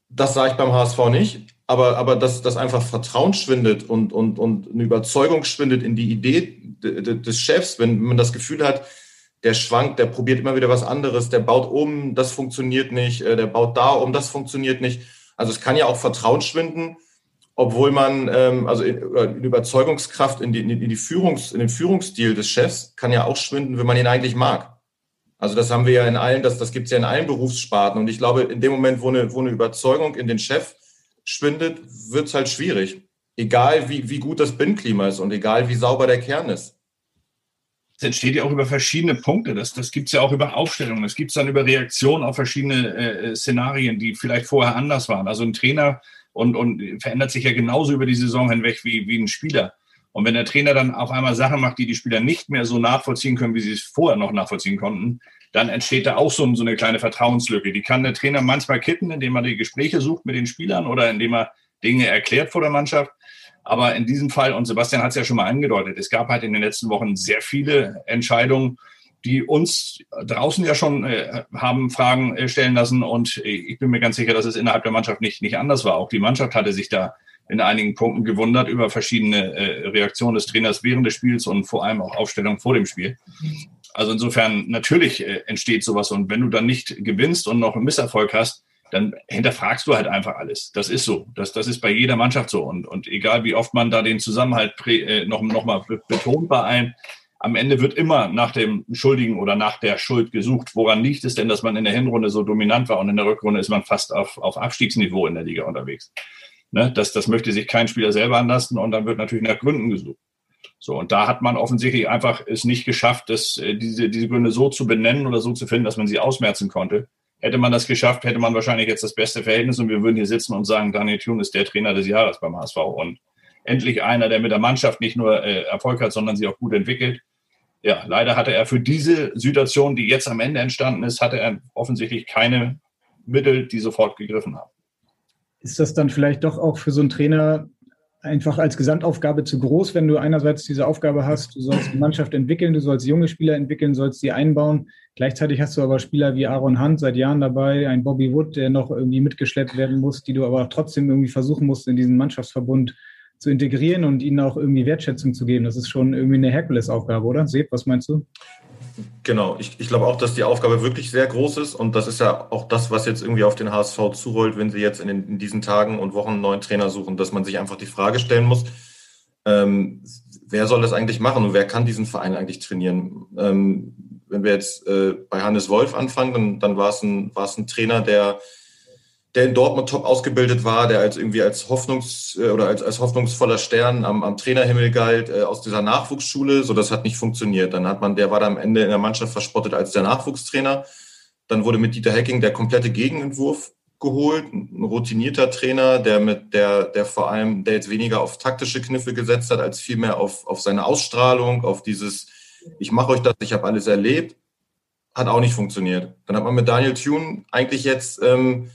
Das sage ich beim HSV nicht. Aber, aber dass, dass einfach Vertrauen schwindet und, und, und eine Überzeugung schwindet in die Idee des Chefs, wenn man das Gefühl hat, der schwankt, der probiert immer wieder was anderes, der baut um, das funktioniert nicht, äh, der baut da um, das funktioniert nicht. Also es kann ja auch Vertrauen schwinden, obwohl man, ähm, also in, in Überzeugungskraft in, die, in, die Führungs, in den Führungsstil des Chefs kann ja auch schwinden, wenn man ihn eigentlich mag. Also das haben wir ja in allen, das, das gibt es ja in allen Berufssparten. Und ich glaube, in dem Moment, wo eine, wo eine Überzeugung in den Chef schwindet, wird es halt schwierig. Egal wie, wie gut das Binnenklima ist und egal wie sauber der Kern ist. Das entsteht ja auch über verschiedene Punkte. Das, das gibt es ja auch über Aufstellungen. Das gibt es dann über Reaktionen auf verschiedene äh, Szenarien, die vielleicht vorher anders waren. Also ein Trainer und, und verändert sich ja genauso über die Saison hinweg wie, wie ein Spieler. Und wenn der Trainer dann auf einmal Sachen macht, die die Spieler nicht mehr so nachvollziehen können, wie sie es vorher noch nachvollziehen konnten, dann entsteht da auch so, so eine kleine Vertrauenslücke. Die kann der Trainer manchmal kitten, indem er die Gespräche sucht mit den Spielern oder indem er Dinge erklärt vor der Mannschaft. Aber in diesem Fall, und Sebastian hat es ja schon mal angedeutet, es gab halt in den letzten Wochen sehr viele Entscheidungen, die uns draußen ja schon äh, haben Fragen äh, stellen lassen. Und ich bin mir ganz sicher, dass es innerhalb der Mannschaft nicht, nicht anders war. Auch die Mannschaft hatte sich da in einigen Punkten gewundert über verschiedene äh, Reaktionen des Trainers während des Spiels und vor allem auch Aufstellung vor dem Spiel. Also insofern natürlich äh, entsteht sowas. Und wenn du dann nicht gewinnst und noch einen Misserfolg hast, dann hinterfragst du halt einfach alles. Das ist so. Das, das ist bei jeder Mannschaft so. Und, und egal wie oft man da den Zusammenhalt äh, noch, noch mal betont bei allen, am Ende wird immer nach dem Schuldigen oder nach der Schuld gesucht. Woran liegt es denn, dass man in der Hinrunde so dominant war und in der Rückrunde ist man fast auf, auf Abstiegsniveau in der Liga unterwegs? Ne? Das, das möchte sich kein Spieler selber anlassen und dann wird natürlich nach Gründen gesucht. So, und da hat man offensichtlich einfach es nicht geschafft, das, äh, diese, diese Gründe so zu benennen oder so zu finden, dass man sie ausmerzen konnte. Hätte man das geschafft, hätte man wahrscheinlich jetzt das beste Verhältnis und wir würden hier sitzen und sagen, Daniel Thun ist der Trainer des Jahres beim HSV und endlich einer, der mit der Mannschaft nicht nur äh, Erfolg hat, sondern sie auch gut entwickelt. Ja, leider hatte er für diese Situation, die jetzt am Ende entstanden ist, hatte er offensichtlich keine Mittel, die sofort gegriffen haben. Ist das dann vielleicht doch auch für so einen Trainer einfach als Gesamtaufgabe zu groß, wenn du einerseits diese Aufgabe hast, du sollst die Mannschaft entwickeln, du sollst junge Spieler entwickeln, sollst sie einbauen. Gleichzeitig hast du aber Spieler wie Aaron Hunt seit Jahren dabei, ein Bobby Wood, der noch irgendwie mitgeschleppt werden muss, die du aber trotzdem irgendwie versuchen musst, in diesen Mannschaftsverbund zu integrieren und ihnen auch irgendwie Wertschätzung zu geben. Das ist schon irgendwie eine Herkulesaufgabe, oder? Seb, was meinst du? Genau, ich, ich glaube auch, dass die Aufgabe wirklich sehr groß ist und das ist ja auch das, was jetzt irgendwie auf den HSV zurollt, wenn sie jetzt in, den, in diesen Tagen und Wochen einen neuen Trainer suchen, dass man sich einfach die Frage stellen muss, ähm, wer soll das eigentlich machen und wer kann diesen Verein eigentlich trainieren? Ähm, wenn wir jetzt äh, bei Hannes Wolf anfangen, dann, dann war es ein, war es ein Trainer, der der in Dortmund top ausgebildet war, der als irgendwie als Hoffnungs- äh, oder als, als hoffnungsvoller Stern am, am Trainerhimmel galt, äh, aus dieser Nachwuchsschule. So, das hat nicht funktioniert. Dann hat man, der war da am Ende in der Mannschaft verspottet als der Nachwuchstrainer. Dann wurde mit Dieter Hecking der komplette Gegenentwurf geholt, ein routinierter Trainer, der mit der, der vor allem, der jetzt weniger auf taktische Kniffe gesetzt hat, als vielmehr auf, auf seine Ausstrahlung, auf dieses, ich mache euch das, ich habe alles erlebt, hat auch nicht funktioniert. Dann hat man mit Daniel Thune eigentlich jetzt ähm,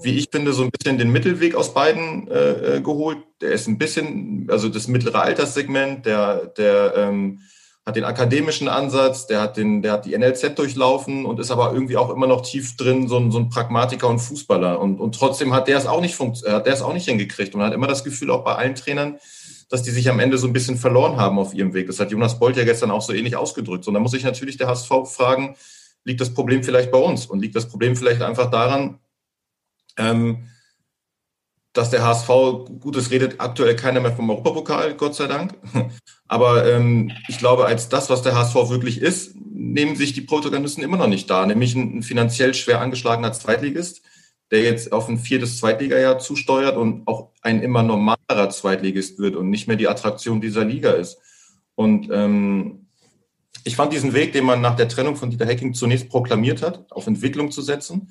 wie ich finde, so ein bisschen den Mittelweg aus beiden äh, äh, geholt. Der ist ein bisschen, also das mittlere Alterssegment, der, der ähm, hat den akademischen Ansatz, der hat, den, der hat die NLZ durchlaufen und ist aber irgendwie auch immer noch tief drin, so ein, so ein Pragmatiker und Fußballer. Und, und trotzdem hat der es auch nicht hat der es auch nicht hingekriegt und hat immer das Gefühl, auch bei allen Trainern, dass die sich am Ende so ein bisschen verloren haben auf ihrem Weg. Das hat Jonas Bolt ja gestern auch so ähnlich ausgedrückt. Und da muss sich natürlich der HSV fragen, liegt das Problem vielleicht bei uns? Und liegt das Problem vielleicht einfach daran, ähm, dass der HSV, gut, es redet aktuell keiner mehr vom Europapokal, Gott sei Dank. Aber ähm, ich glaube, als das, was der HSV wirklich ist, nehmen sich die Protagonisten immer noch nicht da, nämlich ein, ein finanziell schwer angeschlagener Zweitligist, der jetzt auf ein viertes Zweitligajahr zusteuert und auch ein immer normalerer Zweitligist wird und nicht mehr die Attraktion dieser Liga ist. Und ähm, ich fand diesen Weg, den man nach der Trennung von Dieter Hecking zunächst proklamiert hat, auf Entwicklung zu setzen,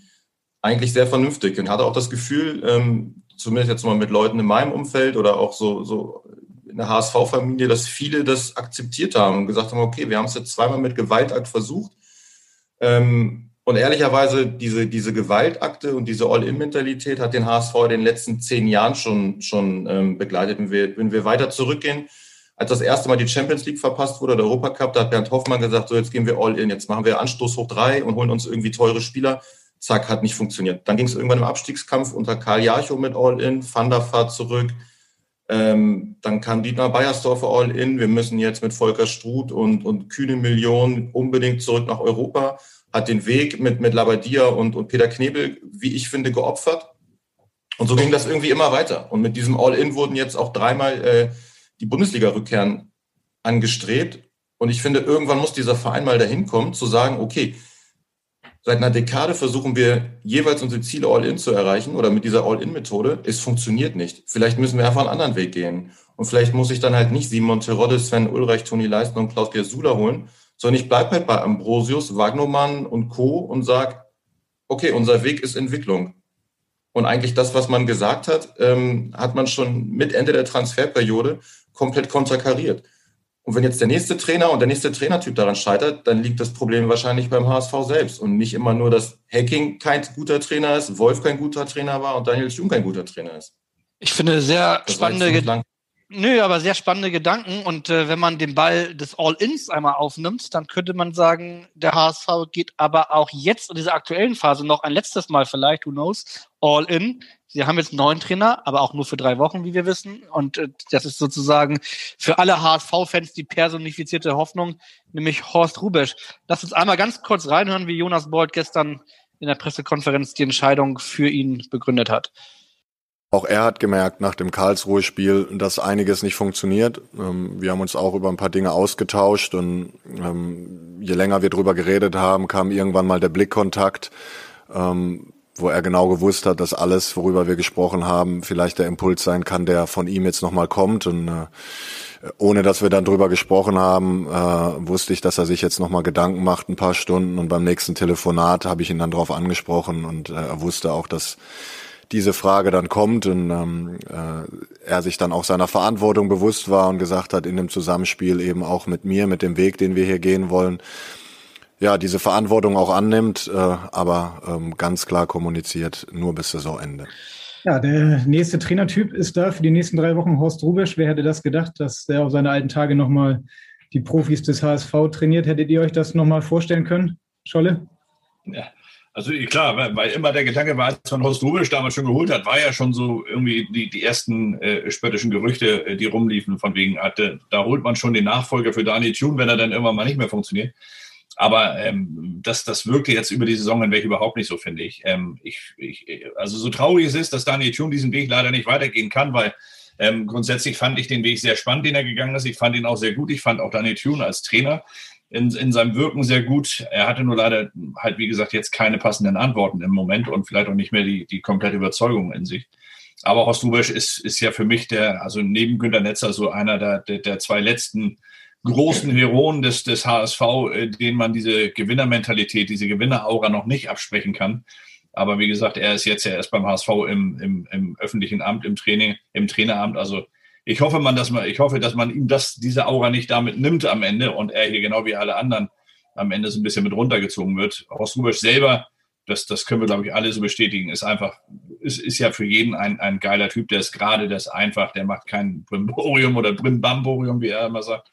eigentlich sehr vernünftig und hatte auch das Gefühl, ähm, zumindest jetzt mal mit Leuten in meinem Umfeld oder auch so, so in der HSV-Familie, dass viele das akzeptiert haben und gesagt haben, okay, wir haben es jetzt zweimal mit Gewaltakt versucht. Ähm, und ehrlicherweise, diese, diese Gewaltakte und diese All-In-Mentalität hat den HSV in den letzten zehn Jahren schon, schon ähm, begleitet. Wenn wir, wenn wir weiter zurückgehen, als das erste Mal die Champions League verpasst wurde, der Europacup, da hat Bernd Hoffmann gesagt, so jetzt gehen wir all in, jetzt machen wir Anstoß hoch drei und holen uns irgendwie teure Spieler zack, hat nicht funktioniert. Dann ging es irgendwann im Abstiegskampf unter Karl Jarchow mit All-In, Van der Vaart zurück. Ähm, dann kam Dietmar Beiersdorfer All-In. Wir müssen jetzt mit Volker Struth und, und kühne Millionen unbedingt zurück nach Europa. Hat den Weg mit, mit Labadia und, und Peter Knebel, wie ich finde, geopfert. Und so ging das irgendwie immer weiter. Und mit diesem All-In wurden jetzt auch dreimal äh, die Bundesliga-Rückkehren angestrebt. Und ich finde, irgendwann muss dieser Verein mal dahin kommen, zu sagen, okay, Seit einer Dekade versuchen wir jeweils unsere Ziele All-In zu erreichen oder mit dieser All-In-Methode. Es funktioniert nicht. Vielleicht müssen wir einfach einen anderen Weg gehen. Und vielleicht muss ich dann halt nicht Simon Terodde, Sven Ulreich, Toni Leisten und Klaus Gersula holen, sondern ich bleibe halt bei Ambrosius, Wagnermann und Co. und sage, okay, unser Weg ist Entwicklung. Und eigentlich das, was man gesagt hat, ähm, hat man schon mit Ende der Transferperiode komplett konterkariert. Und wenn jetzt der nächste Trainer und der nächste Trainertyp daran scheitert, dann liegt das Problem wahrscheinlich beim HSV selbst und nicht immer nur, dass Hacking kein guter Trainer ist, Wolf kein guter Trainer war und Daniel Jung kein guter Trainer ist. Ich finde sehr das spannende Nö, aber sehr spannende Gedanken. Und äh, wenn man den Ball des All-Ins einmal aufnimmt, dann könnte man sagen, der HSV geht aber auch jetzt in dieser aktuellen Phase noch ein letztes Mal vielleicht, who knows, All-In. Sie haben jetzt neuen Trainer, aber auch nur für drei Wochen, wie wir wissen. Und äh, das ist sozusagen für alle HSV-Fans die personifizierte Hoffnung, nämlich Horst Rubesch. Lass uns einmal ganz kurz reinhören, wie Jonas Bolt gestern in der Pressekonferenz die Entscheidung für ihn begründet hat. Auch er hat gemerkt nach dem Karlsruhe-Spiel, dass einiges nicht funktioniert. Ähm, wir haben uns auch über ein paar Dinge ausgetauscht und ähm, je länger wir drüber geredet haben, kam irgendwann mal der Blickkontakt ähm, wo er genau gewusst hat, dass alles, worüber wir gesprochen haben, vielleicht der Impuls sein kann, der von ihm jetzt nochmal kommt. Und äh, ohne dass wir dann drüber gesprochen haben, äh, wusste ich, dass er sich jetzt nochmal Gedanken macht, ein paar Stunden. Und beim nächsten Telefonat habe ich ihn dann darauf angesprochen und äh, er wusste auch, dass diese Frage dann kommt und ähm, äh, er sich dann auch seiner Verantwortung bewusst war und gesagt hat, in dem Zusammenspiel eben auch mit mir, mit dem Weg, den wir hier gehen wollen, ja, diese Verantwortung auch annimmt, äh, aber ähm, ganz klar kommuniziert, nur bis Saisonende. Ja, der nächste Trainertyp ist da für die nächsten drei Wochen Horst Rubisch. Wer hätte das gedacht, dass der auf seine alten Tage nochmal die Profis des HSV trainiert? Hättet ihr euch das nochmal vorstellen können, Scholle? Ja, also klar, weil immer der Gedanke war, als man Horst Rubisch damals schon geholt hat, war ja schon so irgendwie die, die ersten äh, spöttischen Gerüchte, äh, die rumliefen, von wegen, hatte, da holt man schon den Nachfolger für Daniel Thune, wenn er dann irgendwann mal nicht mehr funktioniert. Aber ähm, das, das wirkte jetzt über die Saison hinweg überhaupt nicht so, finde ich. Ähm, ich, ich. Also so traurig es ist, dass Daniel Thun diesen Weg leider nicht weitergehen kann, weil ähm, grundsätzlich fand ich den Weg sehr spannend, den er gegangen ist. Ich fand ihn auch sehr gut. Ich fand auch Daniel Thun als Trainer in, in seinem Wirken sehr gut. Er hatte nur leider halt, wie gesagt, jetzt keine passenden Antworten im Moment und vielleicht auch nicht mehr die, die komplette Überzeugung in sich. Aber Horst Rubesch ist, ist ja für mich der, also neben Günter Netzer so einer der, der, der zwei letzten großen Heroen des, des HSV, äh, denen man diese Gewinnermentalität, diese Gewinneraura noch nicht absprechen kann. Aber wie gesagt, er ist jetzt ja erst beim HSV im, im, im öffentlichen Amt, im Training, im Traineramt. Also ich hoffe, man, dass man, ich hoffe, dass man ihm das, diese Aura nicht damit nimmt am Ende und er hier genau wie alle anderen am Ende so ein bisschen mit runtergezogen wird. Horst Rubesch selber, das, das können wir, glaube ich, alle so bestätigen, ist einfach, ist, ist ja für jeden ein, ein geiler Typ, der ist gerade, der ist einfach, der macht kein Brimborium oder Brimbamborium, wie er immer sagt,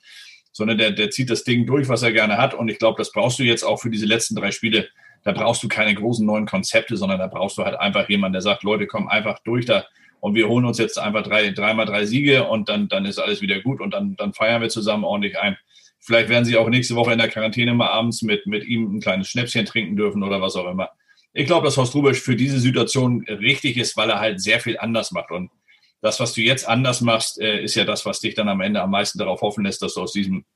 sondern der, der zieht das Ding durch, was er gerne hat. Und ich glaube, das brauchst du jetzt auch für diese letzten drei Spiele. Da brauchst du keine großen neuen Konzepte, sondern da brauchst du halt einfach jemanden, der sagt, Leute, komm einfach durch da und wir holen uns jetzt einfach drei, dreimal drei Siege und dann, dann ist alles wieder gut und dann, dann feiern wir zusammen ordentlich ein. Vielleicht werden sie auch nächste Woche in der Quarantäne mal abends mit, mit ihm ein kleines Schnäpschen trinken dürfen oder was auch immer. Ich glaube, dass Horst Rubisch für diese Situation richtig ist, weil er halt sehr viel anders macht. Und das, was du jetzt anders machst, äh, ist ja das, was dich dann am Ende am meisten darauf hoffen lässt, dass du aus diesem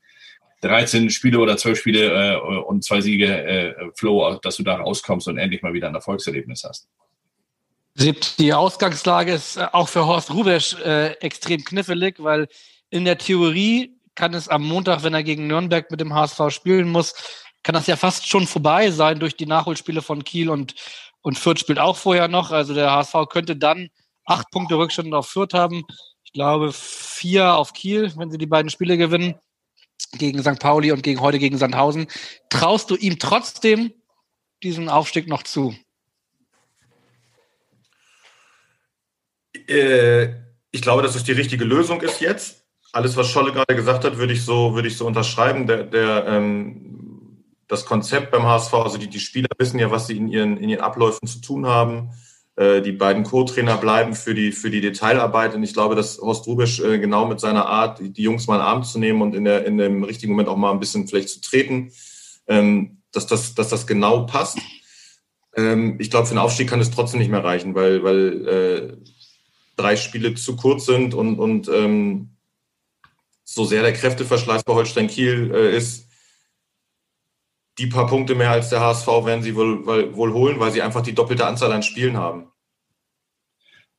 13 Spiele oder 12 Spiele äh, und zwei Siege äh, Flow, dass du da rauskommst und endlich mal wieder ein Erfolgserlebnis hast. Die Ausgangslage ist äh, auch für Horst Rubesch äh, extrem knifflig, weil in der Theorie kann es am Montag, wenn er gegen Nürnberg mit dem HSV spielen muss, kann das ja fast schon vorbei sein durch die Nachholspiele von Kiel und, und Fürth spielt auch vorher noch. Also der HSV könnte dann acht Punkte Rückstand auf Fürth haben. Ich glaube vier auf Kiel, wenn sie die beiden Spiele gewinnen, gegen St. Pauli und gegen heute gegen Sandhausen. Traust du ihm trotzdem diesen Aufstieg noch zu? Äh, ich glaube, dass es die richtige Lösung ist jetzt. Alles, was Scholle gerade gesagt hat, würde ich so, würde ich so unterschreiben. Der, der, ähm, das Konzept beim HSV, also die, die Spieler wissen ja, was sie in ihren, in ihren Abläufen zu tun haben. Äh, die beiden Co-Trainer bleiben für die, für die Detailarbeit. Und ich glaube, dass Horst Rubisch äh, genau mit seiner Art, die Jungs mal in den Arm zu nehmen und in, der, in dem richtigen Moment auch mal ein bisschen vielleicht zu treten, ähm, dass, das, dass das genau passt. Ähm, ich glaube, für den Aufstieg kann es trotzdem nicht mehr reichen, weil, weil äh, drei Spiele zu kurz sind und, und ähm, so sehr der Kräfteverschleiß bei Holstein Kiel äh, ist, die paar Punkte mehr als der HSV werden sie wohl, wohl holen, weil sie einfach die doppelte Anzahl an Spielen haben.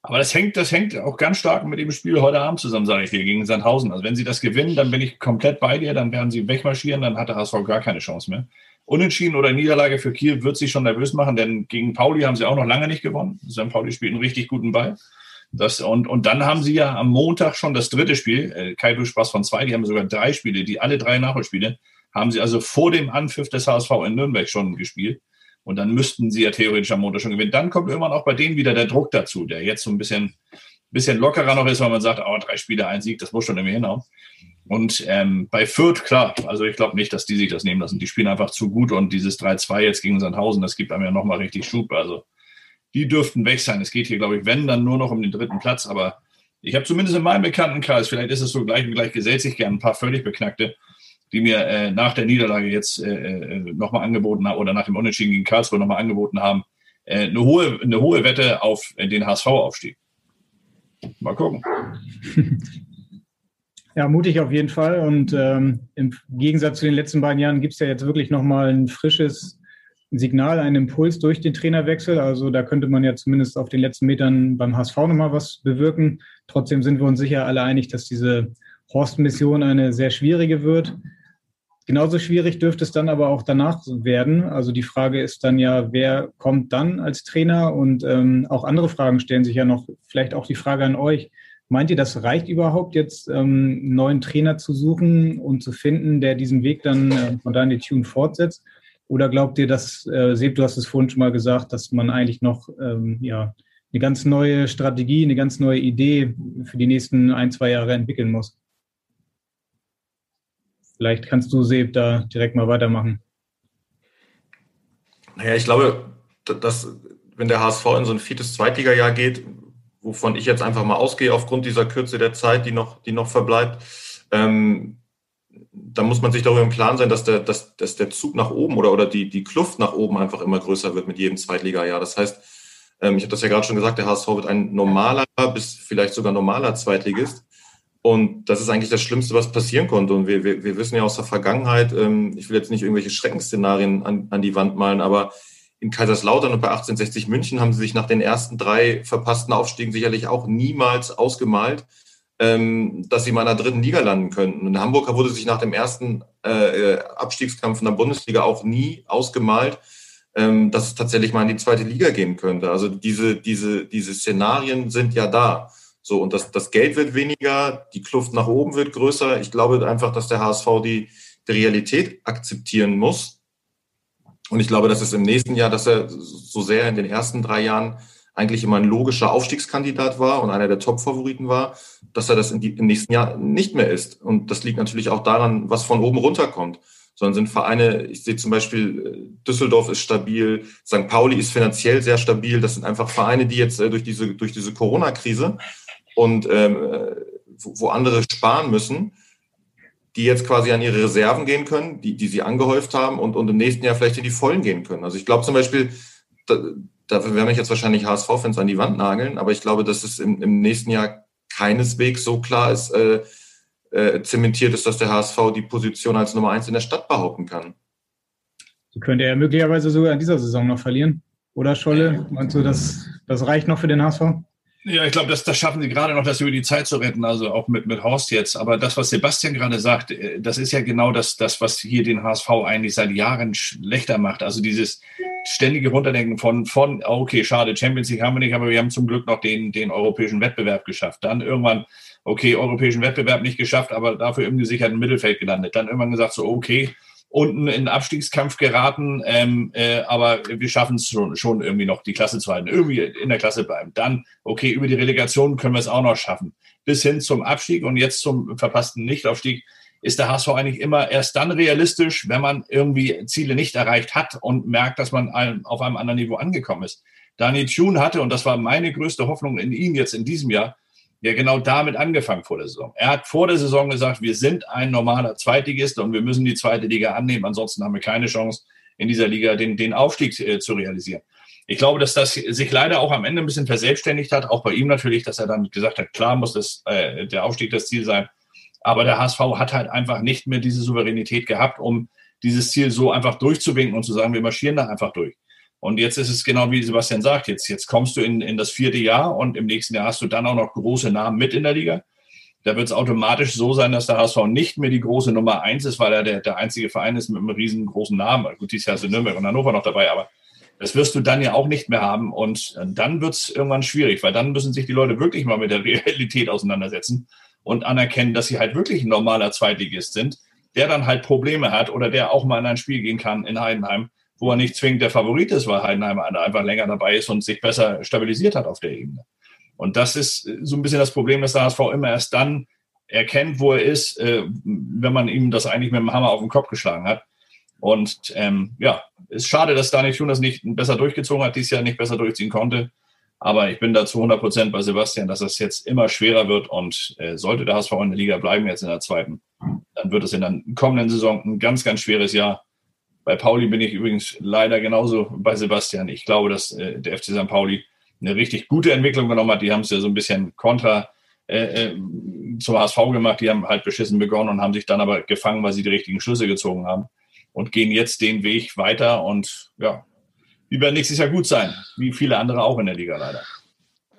Aber das hängt, das hängt auch ganz stark mit dem Spiel heute Abend zusammen, sage ich dir, gegen Sandhausen. Also wenn sie das gewinnen, dann bin ich komplett bei dir, dann werden sie wegmarschieren, dann hat der HSV gar keine Chance mehr. Unentschieden oder Niederlage für Kiel wird sie schon nervös machen, denn gegen Pauli haben sie auch noch lange nicht gewonnen. St. Pauli spielt einen richtig guten Ball. Das, und, und dann haben sie ja am Montag schon das dritte Spiel. Äh, Kai, du Spaß von zwei, die haben sogar drei Spiele, die alle drei Nachholspiele haben sie also vor dem Anpfiff des HSV in Nürnberg schon gespielt. Und dann müssten sie ja theoretisch am Montag schon gewinnen. Dann kommt irgendwann auch bei denen wieder der Druck dazu, der jetzt so ein bisschen, bisschen lockerer noch ist, weil man sagt, oh, drei Spiele, ein Sieg, das muss schon irgendwie hinhauen. Und ähm, bei Fürth, klar, also ich glaube nicht, dass die sich das nehmen lassen. Die spielen einfach zu gut und dieses 3-2 jetzt gegen Sandhausen, das gibt einem ja nochmal richtig Schub. Also die dürften weg sein. Es geht hier, glaube ich, wenn, dann nur noch um den dritten Platz. Aber ich habe zumindest in meinem Bekanntenkreis, vielleicht ist es so gleich und gleich gesellt sich gern ein paar völlig Beknackte, die mir äh, nach der Niederlage jetzt äh, äh nochmal angeboten haben oder nach dem Unentschieden gegen Karlsruhe nochmal angeboten haben, äh, eine, hohe, eine hohe Wette auf den HSV-Aufstieg. Mal gucken. Ja, mutig auf jeden Fall. Und ähm, im Gegensatz zu den letzten beiden Jahren gibt es ja jetzt wirklich nochmal ein frisches Signal, einen Impuls durch den Trainerwechsel. Also da könnte man ja zumindest auf den letzten Metern beim HSV nochmal was bewirken. Trotzdem sind wir uns sicher alle einig, dass diese Horst-Mission eine sehr schwierige wird. Genauso schwierig dürfte es dann aber auch danach werden. Also die Frage ist dann ja, wer kommt dann als Trainer? Und ähm, auch andere Fragen stellen sich ja noch. Vielleicht auch die Frage an euch. Meint ihr, das reicht überhaupt jetzt, ähm, einen neuen Trainer zu suchen und zu finden, der diesen Weg dann äh, von Daniel Tune fortsetzt? Oder glaubt ihr, dass, äh, Seb, du hast es vorhin schon mal gesagt, dass man eigentlich noch ähm, ja, eine ganz neue Strategie, eine ganz neue Idee für die nächsten ein, zwei Jahre entwickeln muss? Vielleicht kannst du, Seb, da direkt mal weitermachen. Naja, ich glaube, dass wenn der HSV in so ein viertes Zweitligajahr geht, wovon ich jetzt einfach mal ausgehe aufgrund dieser Kürze der Zeit, die noch, die noch verbleibt, ähm, da muss man sich darüber im Klaren sein, dass der, dass, dass der Zug nach oben oder, oder die, die Kluft nach oben einfach immer größer wird mit jedem Zweitligajahr. Das heißt, ähm, ich habe das ja gerade schon gesagt, der HSV wird ein normaler bis vielleicht sogar normaler Zweitligist. Und das ist eigentlich das Schlimmste, was passieren konnte. Und wir, wir, wir wissen ja aus der Vergangenheit, ähm, ich will jetzt nicht irgendwelche Schreckensszenarien an, an die Wand malen, aber in Kaiserslautern und bei 1860 München haben sie sich nach den ersten drei verpassten Aufstiegen sicherlich auch niemals ausgemalt, dass sie mal in der dritten Liga landen könnten. Und Hamburg wurde sich nach dem ersten äh, Abstiegskampf in der Bundesliga auch nie ausgemalt, ähm, dass es tatsächlich mal in die zweite Liga gehen könnte. Also diese, diese, diese Szenarien sind ja da. So, und das, das Geld wird weniger, die Kluft nach oben wird größer. Ich glaube einfach, dass der HSV die, die Realität akzeptieren muss. Und ich glaube, dass es im nächsten Jahr, dass er so sehr in den ersten drei Jahren eigentlich immer ein logischer Aufstiegskandidat war und einer der Top-Favoriten war, dass er das die, im nächsten Jahr nicht mehr ist. Und das liegt natürlich auch daran, was von oben runterkommt. Sondern sind Vereine, ich sehe zum Beispiel, äh, Düsseldorf ist stabil, St. Pauli ist finanziell sehr stabil. Das sind einfach Vereine, die jetzt äh, durch diese, durch diese Corona-Krise und ähm, äh, wo, andere sparen müssen, die jetzt quasi an ihre Reserven gehen können, die, die sie angehäuft haben und, und im nächsten Jahr vielleicht in die Vollen gehen können. Also ich glaube zum Beispiel, dafür werden mich jetzt wahrscheinlich HSV-Fans an die Wand nageln, aber ich glaube, dass es im, im nächsten Jahr keineswegs so klar ist, äh, äh, zementiert ist, dass der HSV die Position als Nummer eins in der Stadt behaupten kann. Die könnte er möglicherweise sogar in dieser Saison noch verlieren. Oder Scholle? Meinst du, das, das reicht noch für den HSV? Ja, ich glaube, das, das schaffen sie gerade noch, das über die Zeit zu retten, also auch mit, mit Horst jetzt. Aber das, was Sebastian gerade sagt, äh, das ist ja genau das, das, was hier den HSV eigentlich seit Jahren schlechter macht. Also dieses ständige Runterdenken von, von okay, schade, Champions League haben wir nicht, aber wir haben zum Glück noch den, den europäischen Wettbewerb geschafft. Dann irgendwann, okay, europäischen Wettbewerb nicht geschafft, aber dafür im gesicherten Mittelfeld gelandet. Dann irgendwann gesagt, so, okay, unten in den Abstiegskampf geraten, ähm, äh, aber wir schaffen es schon, schon irgendwie noch, die Klasse zu halten, irgendwie in der Klasse bleiben. Dann, okay, über die Relegation können wir es auch noch schaffen. Bis hin zum Abstieg und jetzt zum verpassten Nichtaufstieg ist der HSV eigentlich immer erst dann realistisch, wenn man irgendwie Ziele nicht erreicht hat und merkt, dass man auf einem anderen Niveau angekommen ist. Daniel Thune hatte, und das war meine größte Hoffnung in ihn jetzt in diesem Jahr, ja genau damit angefangen vor der Saison. Er hat vor der Saison gesagt, wir sind ein normaler Zweitligist und wir müssen die zweite Liga annehmen, ansonsten haben wir keine Chance, in dieser Liga den, den Aufstieg äh, zu realisieren. Ich glaube, dass das sich leider auch am Ende ein bisschen verselbstständigt hat, auch bei ihm natürlich, dass er dann gesagt hat, klar muss das, äh, der Aufstieg das Ziel sein. Aber der HSV hat halt einfach nicht mehr diese Souveränität gehabt, um dieses Ziel so einfach durchzuwinken und zu sagen, wir marschieren da einfach durch. Und jetzt ist es genau wie Sebastian sagt, jetzt, jetzt kommst du in, in das vierte Jahr und im nächsten Jahr hast du dann auch noch große Namen mit in der Liga. Da wird es automatisch so sein, dass der HSV nicht mehr die große Nummer eins ist, weil er der, der einzige Verein ist mit einem riesengroßen Namen. Gut, dieses Jahr sind Nürnberg und Hannover noch dabei, aber das wirst du dann ja auch nicht mehr haben. Und dann wird es irgendwann schwierig, weil dann müssen sich die Leute wirklich mal mit der Realität auseinandersetzen und anerkennen, dass sie halt wirklich ein normaler Zweitligist sind, der dann halt Probleme hat oder der auch mal in ein Spiel gehen kann in Heidenheim wo er nicht zwingend der Favorit ist, weil Heidenheim einfach länger dabei ist und sich besser stabilisiert hat auf der Ebene. Und das ist so ein bisschen das Problem, dass der HSV immer erst dann erkennt, wo er ist, äh, wenn man ihm das eigentlich mit dem Hammer auf den Kopf geschlagen hat. Und ähm, ja, ist schade, dass Daniel Thun das nicht besser durchgezogen hat, dieses Jahr nicht besser durchziehen konnte. Aber ich bin da zu 100 Prozent bei Sebastian, dass es jetzt immer schwerer wird. Und äh, sollte der HSV in der Liga bleiben, jetzt in der zweiten, dann wird es in der kommenden Saison ein ganz, ganz schweres Jahr. Bei Pauli bin ich übrigens leider genauso bei Sebastian. Ich glaube, dass äh, der FC St. Pauli eine richtig gute Entwicklung genommen hat. Die haben es ja so ein bisschen kontra äh, äh zum HSV gemacht. Die haben halt beschissen begonnen und haben sich dann aber gefangen, weil sie die richtigen Schlüsse gezogen haben und gehen jetzt den Weg weiter. Und ja, die werden nächstes Jahr gut sein, wie viele andere auch in der Liga leider.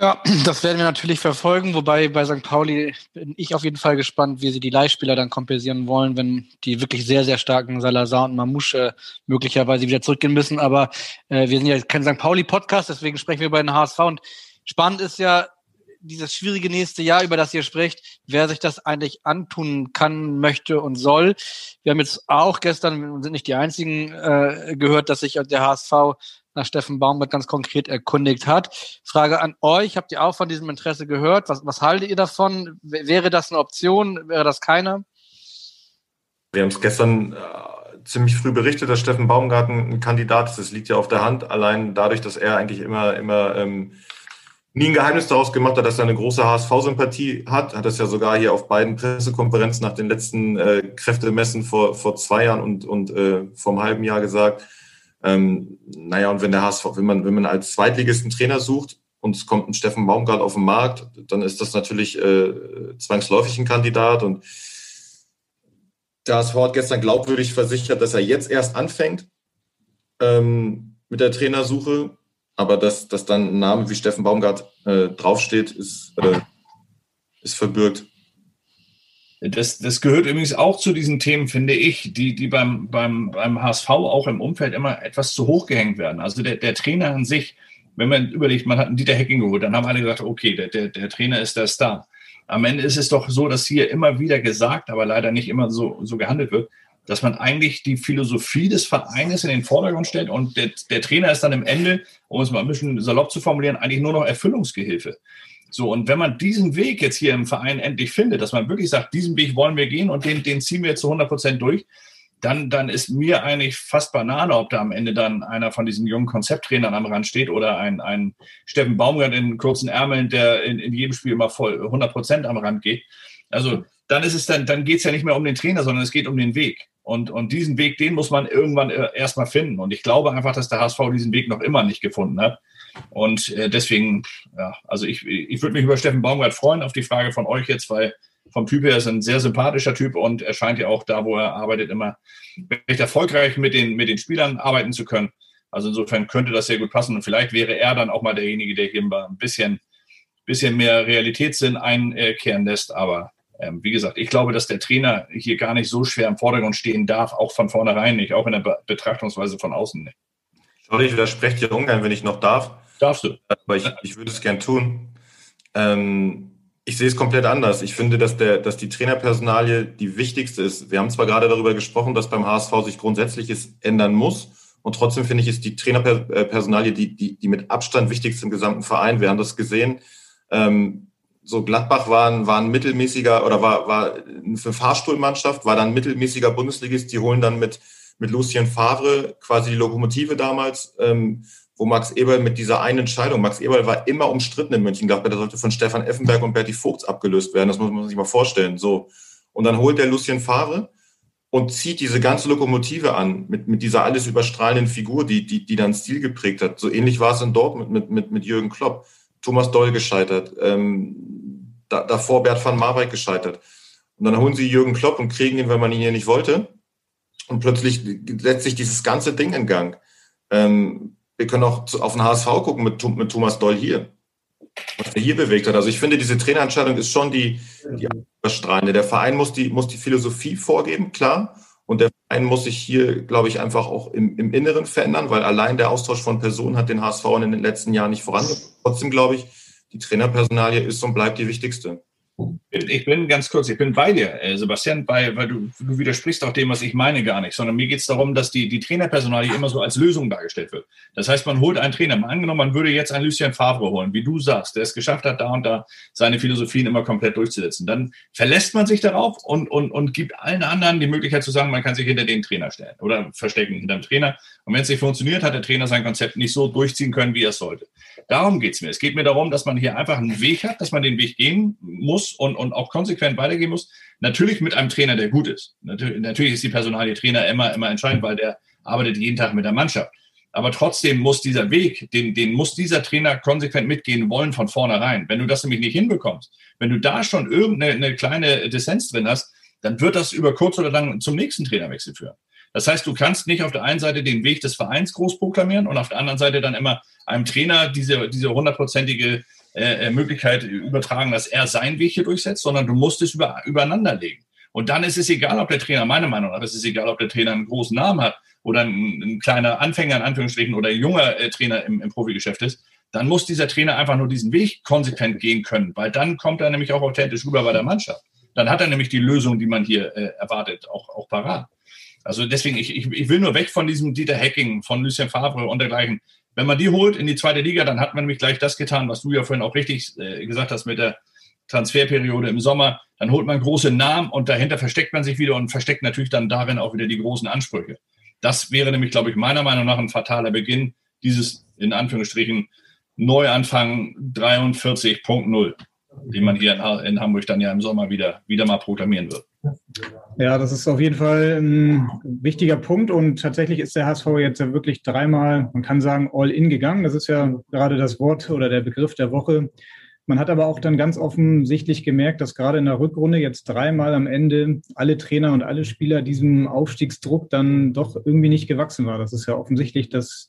Ja, das werden wir natürlich verfolgen, wobei bei St. Pauli bin ich auf jeden Fall gespannt, wie sie die Leihspieler dann kompensieren wollen, wenn die wirklich sehr, sehr starken Salazar und Mamouche äh, möglicherweise wieder zurückgehen müssen. Aber äh, wir sind ja kein St. Pauli-Podcast, deswegen sprechen wir bei den HSV. Und spannend ist ja dieses schwierige nächste Jahr, über das ihr sprecht, wer sich das eigentlich antun kann, möchte und soll. Wir haben jetzt auch gestern, sind nicht die einzigen, äh, gehört, dass sich der HSV nach Steffen Baumgart ganz konkret erkundigt hat. Frage an euch, habt ihr auch von diesem Interesse gehört? Was, was haltet ihr davon? Wäre das eine Option? Wäre das keine? Wir haben es gestern äh, ziemlich früh berichtet, dass Steffen Baumgart ein Kandidat ist. Das liegt ja auf der Hand, allein dadurch, dass er eigentlich immer, immer ähm, nie ein Geheimnis daraus gemacht hat, dass er eine große HSV-Sympathie hat. Hat es ja sogar hier auf beiden Pressekonferenzen nach den letzten äh, Kräftemessen vor, vor zwei Jahren und, und äh, vor einem halben Jahr gesagt. Ähm, naja, und wenn der HSV, wenn man, wenn man als Zweitligisten Trainer sucht und es kommt ein Steffen Baumgart auf den Markt, dann ist das natürlich äh, zwangsläufig ein Kandidat. Und der HSV hat gestern glaubwürdig versichert, dass er jetzt erst anfängt ähm, mit der Trainersuche. Aber dass, dass dann ein Name wie Steffen Baumgart äh, draufsteht, ist, äh, ist verbürgt. Das, das gehört übrigens auch zu diesen Themen, finde ich, die, die beim, beim, beim HSV auch im Umfeld immer etwas zu hoch gehängt werden. Also der, der Trainer an sich, wenn man überlegt, man hat einen Dieter Hecking geholt, dann haben alle gesagt, okay, der, der, der Trainer ist der Star. Am Ende ist es doch so, dass hier immer wieder gesagt, aber leider nicht immer so, so gehandelt wird, dass man eigentlich die Philosophie des Vereines in den Vordergrund stellt und der, der Trainer ist dann im Ende, um es mal ein bisschen salopp zu formulieren, eigentlich nur noch Erfüllungsgehilfe. So, und wenn man diesen Weg jetzt hier im Verein endlich findet, dass man wirklich sagt, diesen Weg wollen wir gehen und den, den ziehen wir zu 100 Prozent durch, dann, dann ist mir eigentlich fast Banane, ob da am Ende dann einer von diesen jungen Konzepttrainern am Rand steht oder ein, ein Steffen Baumgart in kurzen Ärmeln, der in, in jedem Spiel immer voll 100 Prozent am Rand geht. Also dann ist es dann, dann geht es ja nicht mehr um den Trainer, sondern es geht um den Weg. Und, und diesen Weg, den muss man irgendwann äh, erstmal finden. Und ich glaube einfach, dass der HSV diesen Weg noch immer nicht gefunden hat. Und äh, deswegen, ja, also ich, ich würde mich über Steffen Baumgart freuen auf die Frage von euch jetzt, weil vom Typ her ist ein sehr sympathischer Typ und er scheint ja auch da, wo er arbeitet, immer recht erfolgreich mit den, mit den Spielern arbeiten zu können. Also insofern könnte das sehr gut passen und vielleicht wäre er dann auch mal derjenige, der hier ein bisschen, bisschen mehr Realitätssinn einkehren lässt. Aber ähm, wie gesagt, ich glaube, dass der Trainer hier gar nicht so schwer im Vordergrund stehen darf, auch von vornherein nicht, auch in der Betrachtungsweise von außen nicht. Sorry, ich widerspreche dir ungern, wenn ich noch darf. Darfst du. Aber ich, ich würde es gern tun. Ähm, ich sehe es komplett anders. Ich finde, dass, der, dass die Trainerpersonalie die wichtigste ist. Wir haben zwar gerade darüber gesprochen, dass beim HSV sich Grundsätzliches ändern muss. Und trotzdem finde ich, ist die Trainerpersonalie die, die, die mit Abstand wichtigste im gesamten Verein. Wir haben das gesehen. Ähm, so Gladbach war ein, war ein mittelmäßiger oder war, war eine Fahrstuhlmannschaft, war dann mittelmäßiger Bundesligist. Die holen dann mit, mit Lucien Favre quasi die Lokomotive damals. Ähm, wo Max Eberl mit dieser einen Entscheidung, Max Eberl war immer umstritten in Mönchengladbach, der sollte von Stefan Effenberg und Berti Vogts abgelöst werden, das muss man sich mal vorstellen. So. Und dann holt der Lucien Favre und zieht diese ganze Lokomotive an mit, mit dieser alles überstrahlenden Figur, die, die, die dann Stil geprägt hat. So ähnlich war es in Dortmund mit, mit, mit Jürgen Klopp. Thomas Doll gescheitert, ähm, da, davor Bert van Marwijk gescheitert. Und dann holen sie Jürgen Klopp und kriegen ihn, weil man ihn hier nicht wollte. Und plötzlich setzt sich dieses ganze Ding in Gang. Ähm, wir können auch auf den HSV gucken mit, mit Thomas Doll hier, was er hier bewegt hat. Also ich finde, diese Trainerentscheidung ist schon die, die überstrahlende. Der Verein muss die, muss die Philosophie vorgeben, klar. Und der Verein muss sich hier, glaube ich, einfach auch im, im Inneren verändern, weil allein der Austausch von Personen hat den HSV in den letzten Jahren nicht vorangebracht. Trotzdem glaube ich, die Trainerpersonalie ist und bleibt die wichtigste. Ich bin ganz kurz, ich bin bei dir, äh, Sebastian, bei, weil du, du widersprichst auch dem, was ich meine, gar nicht, sondern mir geht es darum, dass die, die Trainerpersonalie immer so als Lösung dargestellt wird. Das heißt, man holt einen Trainer. Mal angenommen, man würde jetzt einen Lucien Favre holen, wie du sagst, der es geschafft hat, da und da seine Philosophien immer komplett durchzusetzen. Dann verlässt man sich darauf und, und, und gibt allen anderen die Möglichkeit zu sagen, man kann sich hinter den Trainer stellen oder verstecken hinter dem Trainer. Und wenn es nicht funktioniert, hat der Trainer sein Konzept nicht so durchziehen können, wie er es sollte. Darum geht es mir. Es geht mir darum, dass man hier einfach einen Weg hat, dass man den Weg gehen muss und, und auch konsequent weitergehen muss. Natürlich mit einem Trainer, der gut ist. Natürlich, ist die Personalie Trainer immer, immer entscheidend, weil der arbeitet jeden Tag mit der Mannschaft. Aber trotzdem muss dieser Weg, den, den muss dieser Trainer konsequent mitgehen wollen von vornherein. Wenn du das nämlich nicht hinbekommst, wenn du da schon irgendeine kleine Dissens drin hast, dann wird das über kurz oder lang zum nächsten Trainerwechsel führen. Das heißt, du kannst nicht auf der einen Seite den Weg des Vereins groß proklamieren und auf der anderen Seite dann immer einem Trainer diese, diese hundertprozentige äh, äh, Möglichkeit übertragen, dass er seinen Weg hier durchsetzt, sondern du musst es über, übereinander legen. Und dann ist es egal, ob der Trainer, meine Meinung nach, es ist egal, ob der Trainer einen großen Namen hat oder ein, ein kleiner Anfänger in Anführungsstrichen oder ein junger äh, Trainer im, im Profigeschäft ist, dann muss dieser Trainer einfach nur diesen Weg konsequent gehen können, weil dann kommt er nämlich auch authentisch rüber bei der Mannschaft. Dann hat er nämlich die Lösung, die man hier äh, erwartet, auch, auch parat. Also deswegen, ich, ich, ich will nur weg von diesem Dieter Hacking, von Lucien Favre und dergleichen. Wenn man die holt in die zweite Liga, dann hat man nämlich gleich das getan, was du ja vorhin auch richtig äh, gesagt hast mit der Transferperiode im Sommer. Dann holt man große Namen und dahinter versteckt man sich wieder und versteckt natürlich dann darin auch wieder die großen Ansprüche. Das wäre nämlich, glaube ich, meiner Meinung nach ein fataler Beginn dieses, in Anführungsstrichen, Neuanfang 43.0, den man hier in, in Hamburg dann ja im Sommer wieder, wieder mal proklamieren wird. Ja, das ist auf jeden Fall ein wichtiger Punkt und tatsächlich ist der HSV jetzt ja wirklich dreimal, man kann sagen, all in gegangen. Das ist ja gerade das Wort oder der Begriff der Woche. Man hat aber auch dann ganz offensichtlich gemerkt, dass gerade in der Rückrunde jetzt dreimal am Ende alle Trainer und alle Spieler diesem Aufstiegsdruck dann doch irgendwie nicht gewachsen war. Das ist ja offensichtlich, dass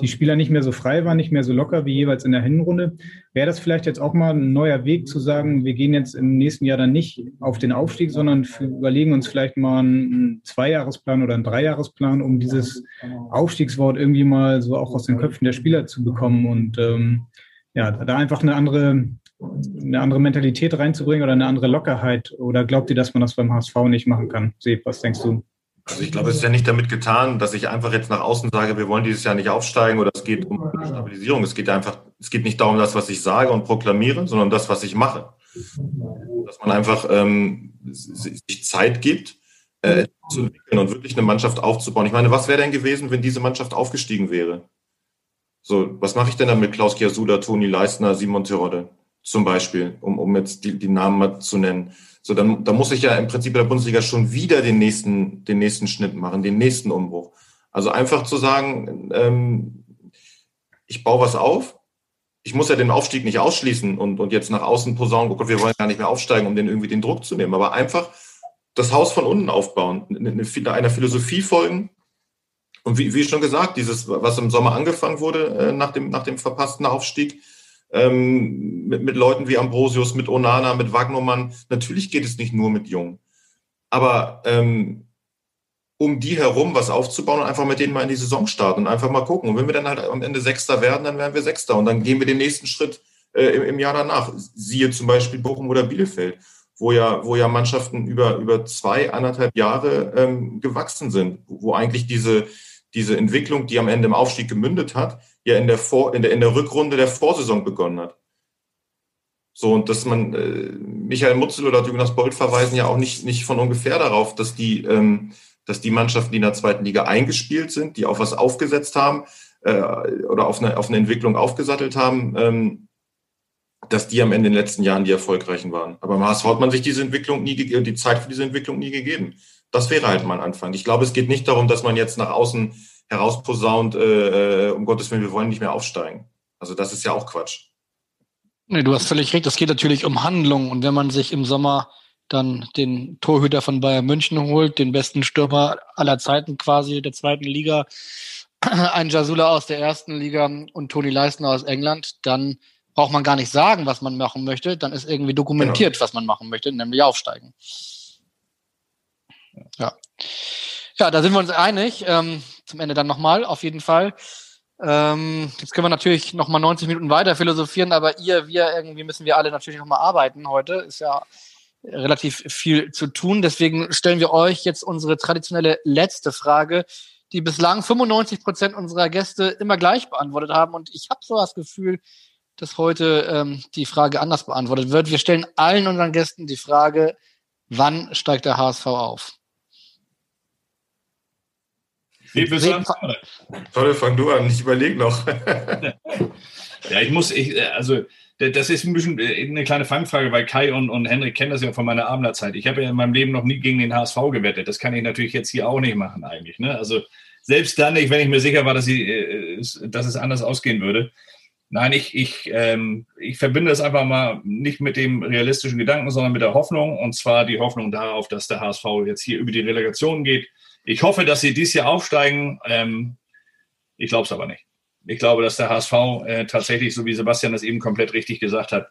die Spieler nicht mehr so frei waren, nicht mehr so locker wie jeweils in der Hinrunde. Wäre das vielleicht jetzt auch mal ein neuer Weg zu sagen, wir gehen jetzt im nächsten Jahr dann nicht auf den Aufstieg, sondern überlegen uns vielleicht mal einen Zweijahresplan oder einen Dreijahresplan, um dieses Aufstiegswort irgendwie mal so auch aus den Köpfen der Spieler zu bekommen und ähm, ja, da einfach eine andere, eine andere Mentalität reinzubringen oder eine andere Lockerheit? Oder glaubt ihr, dass man das beim HSV nicht machen kann? Seb, was denkst du? Also ich glaube, es ist ja nicht damit getan, dass ich einfach jetzt nach außen sage, wir wollen dieses Jahr nicht aufsteigen oder es geht um Stabilisierung. Es geht einfach, es geht nicht darum, das, was ich sage und proklamiere, sondern das, was ich mache. Dass man einfach ähm, sich Zeit gibt, äh, zu entwickeln und wirklich eine Mannschaft aufzubauen. Ich meine, was wäre denn gewesen, wenn diese Mannschaft aufgestiegen wäre? So, was mache ich denn dann mit Klaus Kiasuda, Toni Leistner, Simon Terodde zum Beispiel, um, um jetzt die, die Namen mal zu nennen? So, dann, dann muss ich ja im Prinzip in der Bundesliga schon wieder den nächsten, den nächsten Schnitt machen, den nächsten Umbruch. Also einfach zu sagen, ähm, ich baue was auf. Ich muss ja den Aufstieg nicht ausschließen und, und jetzt nach außen posaunen, oh Gott, wir wollen gar nicht mehr aufsteigen, um den irgendwie den Druck zu nehmen. Aber einfach das Haus von unten aufbauen, eine, einer Philosophie folgen. Und wie, wie schon gesagt, dieses, was im Sommer angefangen wurde, äh, nach, dem, nach dem verpassten Aufstieg, ähm, mit, mit Leuten wie Ambrosius, mit Onana, mit Wagnermann. Natürlich geht es nicht nur mit Jungen. Aber ähm, um die herum was aufzubauen und einfach mit denen mal in die Saison starten und einfach mal gucken. Und wenn wir dann halt am Ende Sechster werden, dann werden wir Sechster. Und dann gehen wir den nächsten Schritt äh, im, im Jahr danach. Siehe zum Beispiel Bochum oder Bielefeld, wo ja, wo ja Mannschaften über, über zwei, anderthalb Jahre ähm, gewachsen sind, wo eigentlich diese, diese Entwicklung, die am Ende im Aufstieg gemündet hat, ja in der, Vor in der, in der Rückrunde der Vorsaison begonnen hat. So, und dass man, äh, Michael Mutzel oder Jonas Bolt verweisen ja auch nicht, nicht von ungefähr darauf, dass die, ähm, dass die Mannschaften, die in der zweiten Liga eingespielt sind, die auf was aufgesetzt haben äh, oder auf eine, auf eine Entwicklung aufgesattelt haben, ähm, dass die am Ende in den letzten Jahren die erfolgreichen waren. Aber im HSV hat man sich diese Entwicklung nie die Zeit für diese Entwicklung nie gegeben. Das wäre halt mein Anfang. Ich glaube, es geht nicht darum, dass man jetzt nach außen herausposaunt, äh, äh, um Gottes Willen, wir wollen nicht mehr aufsteigen. Also das ist ja auch Quatsch. Nee, du hast völlig recht. Es geht natürlich um Handlungen. Und wenn man sich im Sommer dann den Torhüter von Bayern München holt, den besten Stürmer aller Zeiten quasi der zweiten Liga, einen Jasula aus der ersten Liga und Toni Leisner aus England, dann braucht man gar nicht sagen, was man machen möchte. Dann ist irgendwie dokumentiert, genau. was man machen möchte, nämlich aufsteigen. Ja. Ja, da sind wir uns einig. Ähm, zum Ende dann nochmal, auf jeden Fall. Ähm, jetzt können wir natürlich nochmal 90 Minuten weiter philosophieren, aber ihr, wir, irgendwie müssen wir alle natürlich nochmal arbeiten heute. Ist ja relativ viel zu tun. Deswegen stellen wir euch jetzt unsere traditionelle letzte Frage, die bislang 95 Prozent unserer Gäste immer gleich beantwortet haben. Und ich habe so das Gefühl, dass heute ähm, die Frage anders beantwortet wird. Wir stellen allen unseren Gästen die Frage, wann steigt der HSV auf? Toll, fang du an, ich überlege noch. ja, ich muss, ich, also das ist ein bisschen äh, eine kleine Fangfrage, weil Kai und, und Henrik kennen das ja von meiner Abender-Zeit. Ich habe ja in meinem Leben noch nie gegen den HSV gewettet. Das kann ich natürlich jetzt hier auch nicht machen eigentlich. Ne? Also selbst dann nicht, wenn ich mir sicher war, dass, ich, äh, dass es anders ausgehen würde. Nein, ich, ich, ähm, ich verbinde es einfach mal nicht mit dem realistischen Gedanken, sondern mit der Hoffnung. Und zwar die Hoffnung darauf, dass der HSV jetzt hier über die Relegation geht ich hoffe, dass sie dieses Jahr aufsteigen. Ähm, ich glaube es aber nicht. Ich glaube, dass der HSV äh, tatsächlich, so wie Sebastian das eben komplett richtig gesagt hat,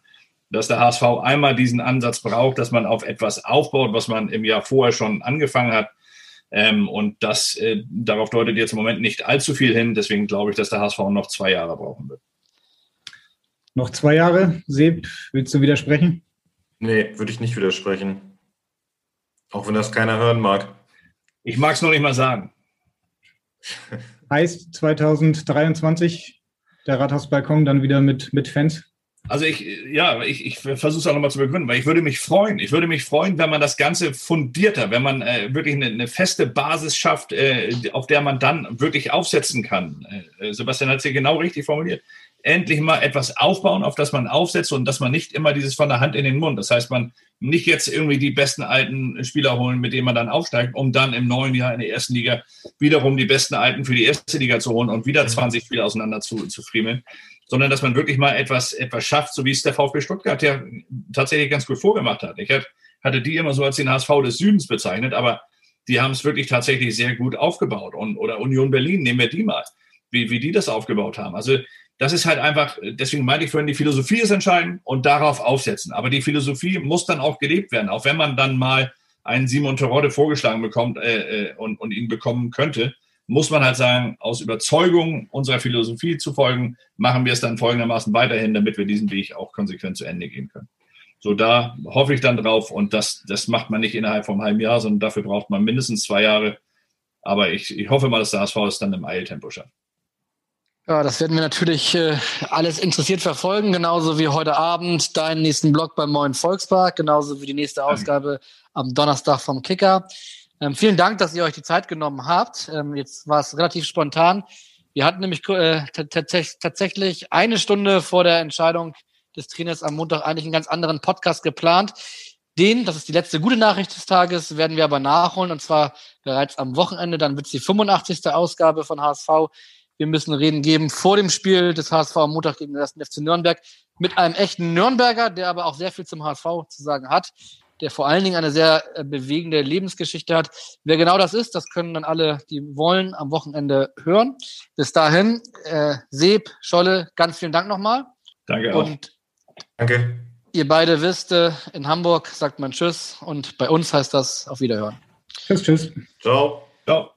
dass der HSV einmal diesen Ansatz braucht, dass man auf etwas aufbaut, was man im Jahr vorher schon angefangen hat. Ähm, und das, äh, darauf deutet jetzt im Moment nicht allzu viel hin. Deswegen glaube ich, dass der HSV noch zwei Jahre brauchen wird. Noch zwei Jahre? Seb, willst du widersprechen? Nee, würde ich nicht widersprechen. Auch wenn das keiner hören mag. Ich mag es noch nicht mal sagen. Heißt 2023 der Rathausbalkon dann wieder mit, mit Fans? Also ich, ja, ich, ich versuche es auch nochmal zu begründen, weil ich würde mich freuen. Ich würde mich freuen, wenn man das Ganze fundierter, wenn man äh, wirklich eine, eine, feste Basis schafft, äh, auf der man dann wirklich aufsetzen kann. Äh, Sebastian hat es hier genau richtig formuliert endlich mal etwas aufbauen, auf das man aufsetzt und dass man nicht immer dieses von der Hand in den Mund. Das heißt, man nicht jetzt irgendwie die besten alten Spieler holen, mit denen man dann aufsteigt, um dann im neuen Jahr in der ersten Liga wiederum die besten alten für die erste Liga zu holen und wieder 20 mhm. Spieler auseinander zu, zu friemeln, sondern dass man wirklich mal etwas, etwas schafft, so wie es der VfB Stuttgart ja tatsächlich ganz gut vorgemacht hat. Ich hatte die immer so als den HSV des Südens bezeichnet, aber die haben es wirklich tatsächlich sehr gut aufgebaut. Und, oder Union Berlin, nehmen wir die mal, wie, wie die das aufgebaut haben. Also das ist halt einfach, deswegen meinte ich vorhin, die Philosophie ist entscheidend und darauf aufsetzen. Aber die Philosophie muss dann auch gelebt werden, auch wenn man dann mal einen Simon Terodde vorgeschlagen bekommt äh, äh, und, und ihn bekommen könnte, muss man halt sagen, aus Überzeugung unserer Philosophie zu folgen, machen wir es dann folgendermaßen weiterhin, damit wir diesen Weg auch konsequent zu Ende gehen können. So, da hoffe ich dann drauf und das, das macht man nicht innerhalb vom halben Jahr, sondern dafür braucht man mindestens zwei Jahre Aber ich, ich hoffe mal, dass der HSV es dann im Eiltempo schafft. Ja, das werden wir natürlich äh, alles interessiert verfolgen, genauso wie heute Abend deinen nächsten Blog beim Neuen Volkspark, genauso wie die nächste Ausgabe am Donnerstag vom Kicker. Ähm, vielen Dank, dass ihr euch die Zeit genommen habt. Ähm, jetzt war es relativ spontan. Wir hatten nämlich äh, tatsächlich eine Stunde vor der Entscheidung des Trainers am Montag eigentlich einen ganz anderen Podcast geplant. Den, das ist die letzte gute Nachricht des Tages, werden wir aber nachholen und zwar bereits am Wochenende. Dann wird es die 85. Ausgabe von HSV wir müssen Reden geben vor dem Spiel des HSV am Montag gegen den 1. FC Nürnberg mit einem echten Nürnberger, der aber auch sehr viel zum HSV zu sagen hat, der vor allen Dingen eine sehr äh, bewegende Lebensgeschichte hat. Wer genau das ist, das können dann alle, die wollen, am Wochenende hören. Bis dahin, äh, Seb, Scholle, ganz vielen Dank nochmal. Danke auch. Und Danke. Ihr beide wisst, äh, in Hamburg sagt man Tschüss und bei uns heißt das auf Wiederhören. Tschüss, tschüss. Ciao. Ciao.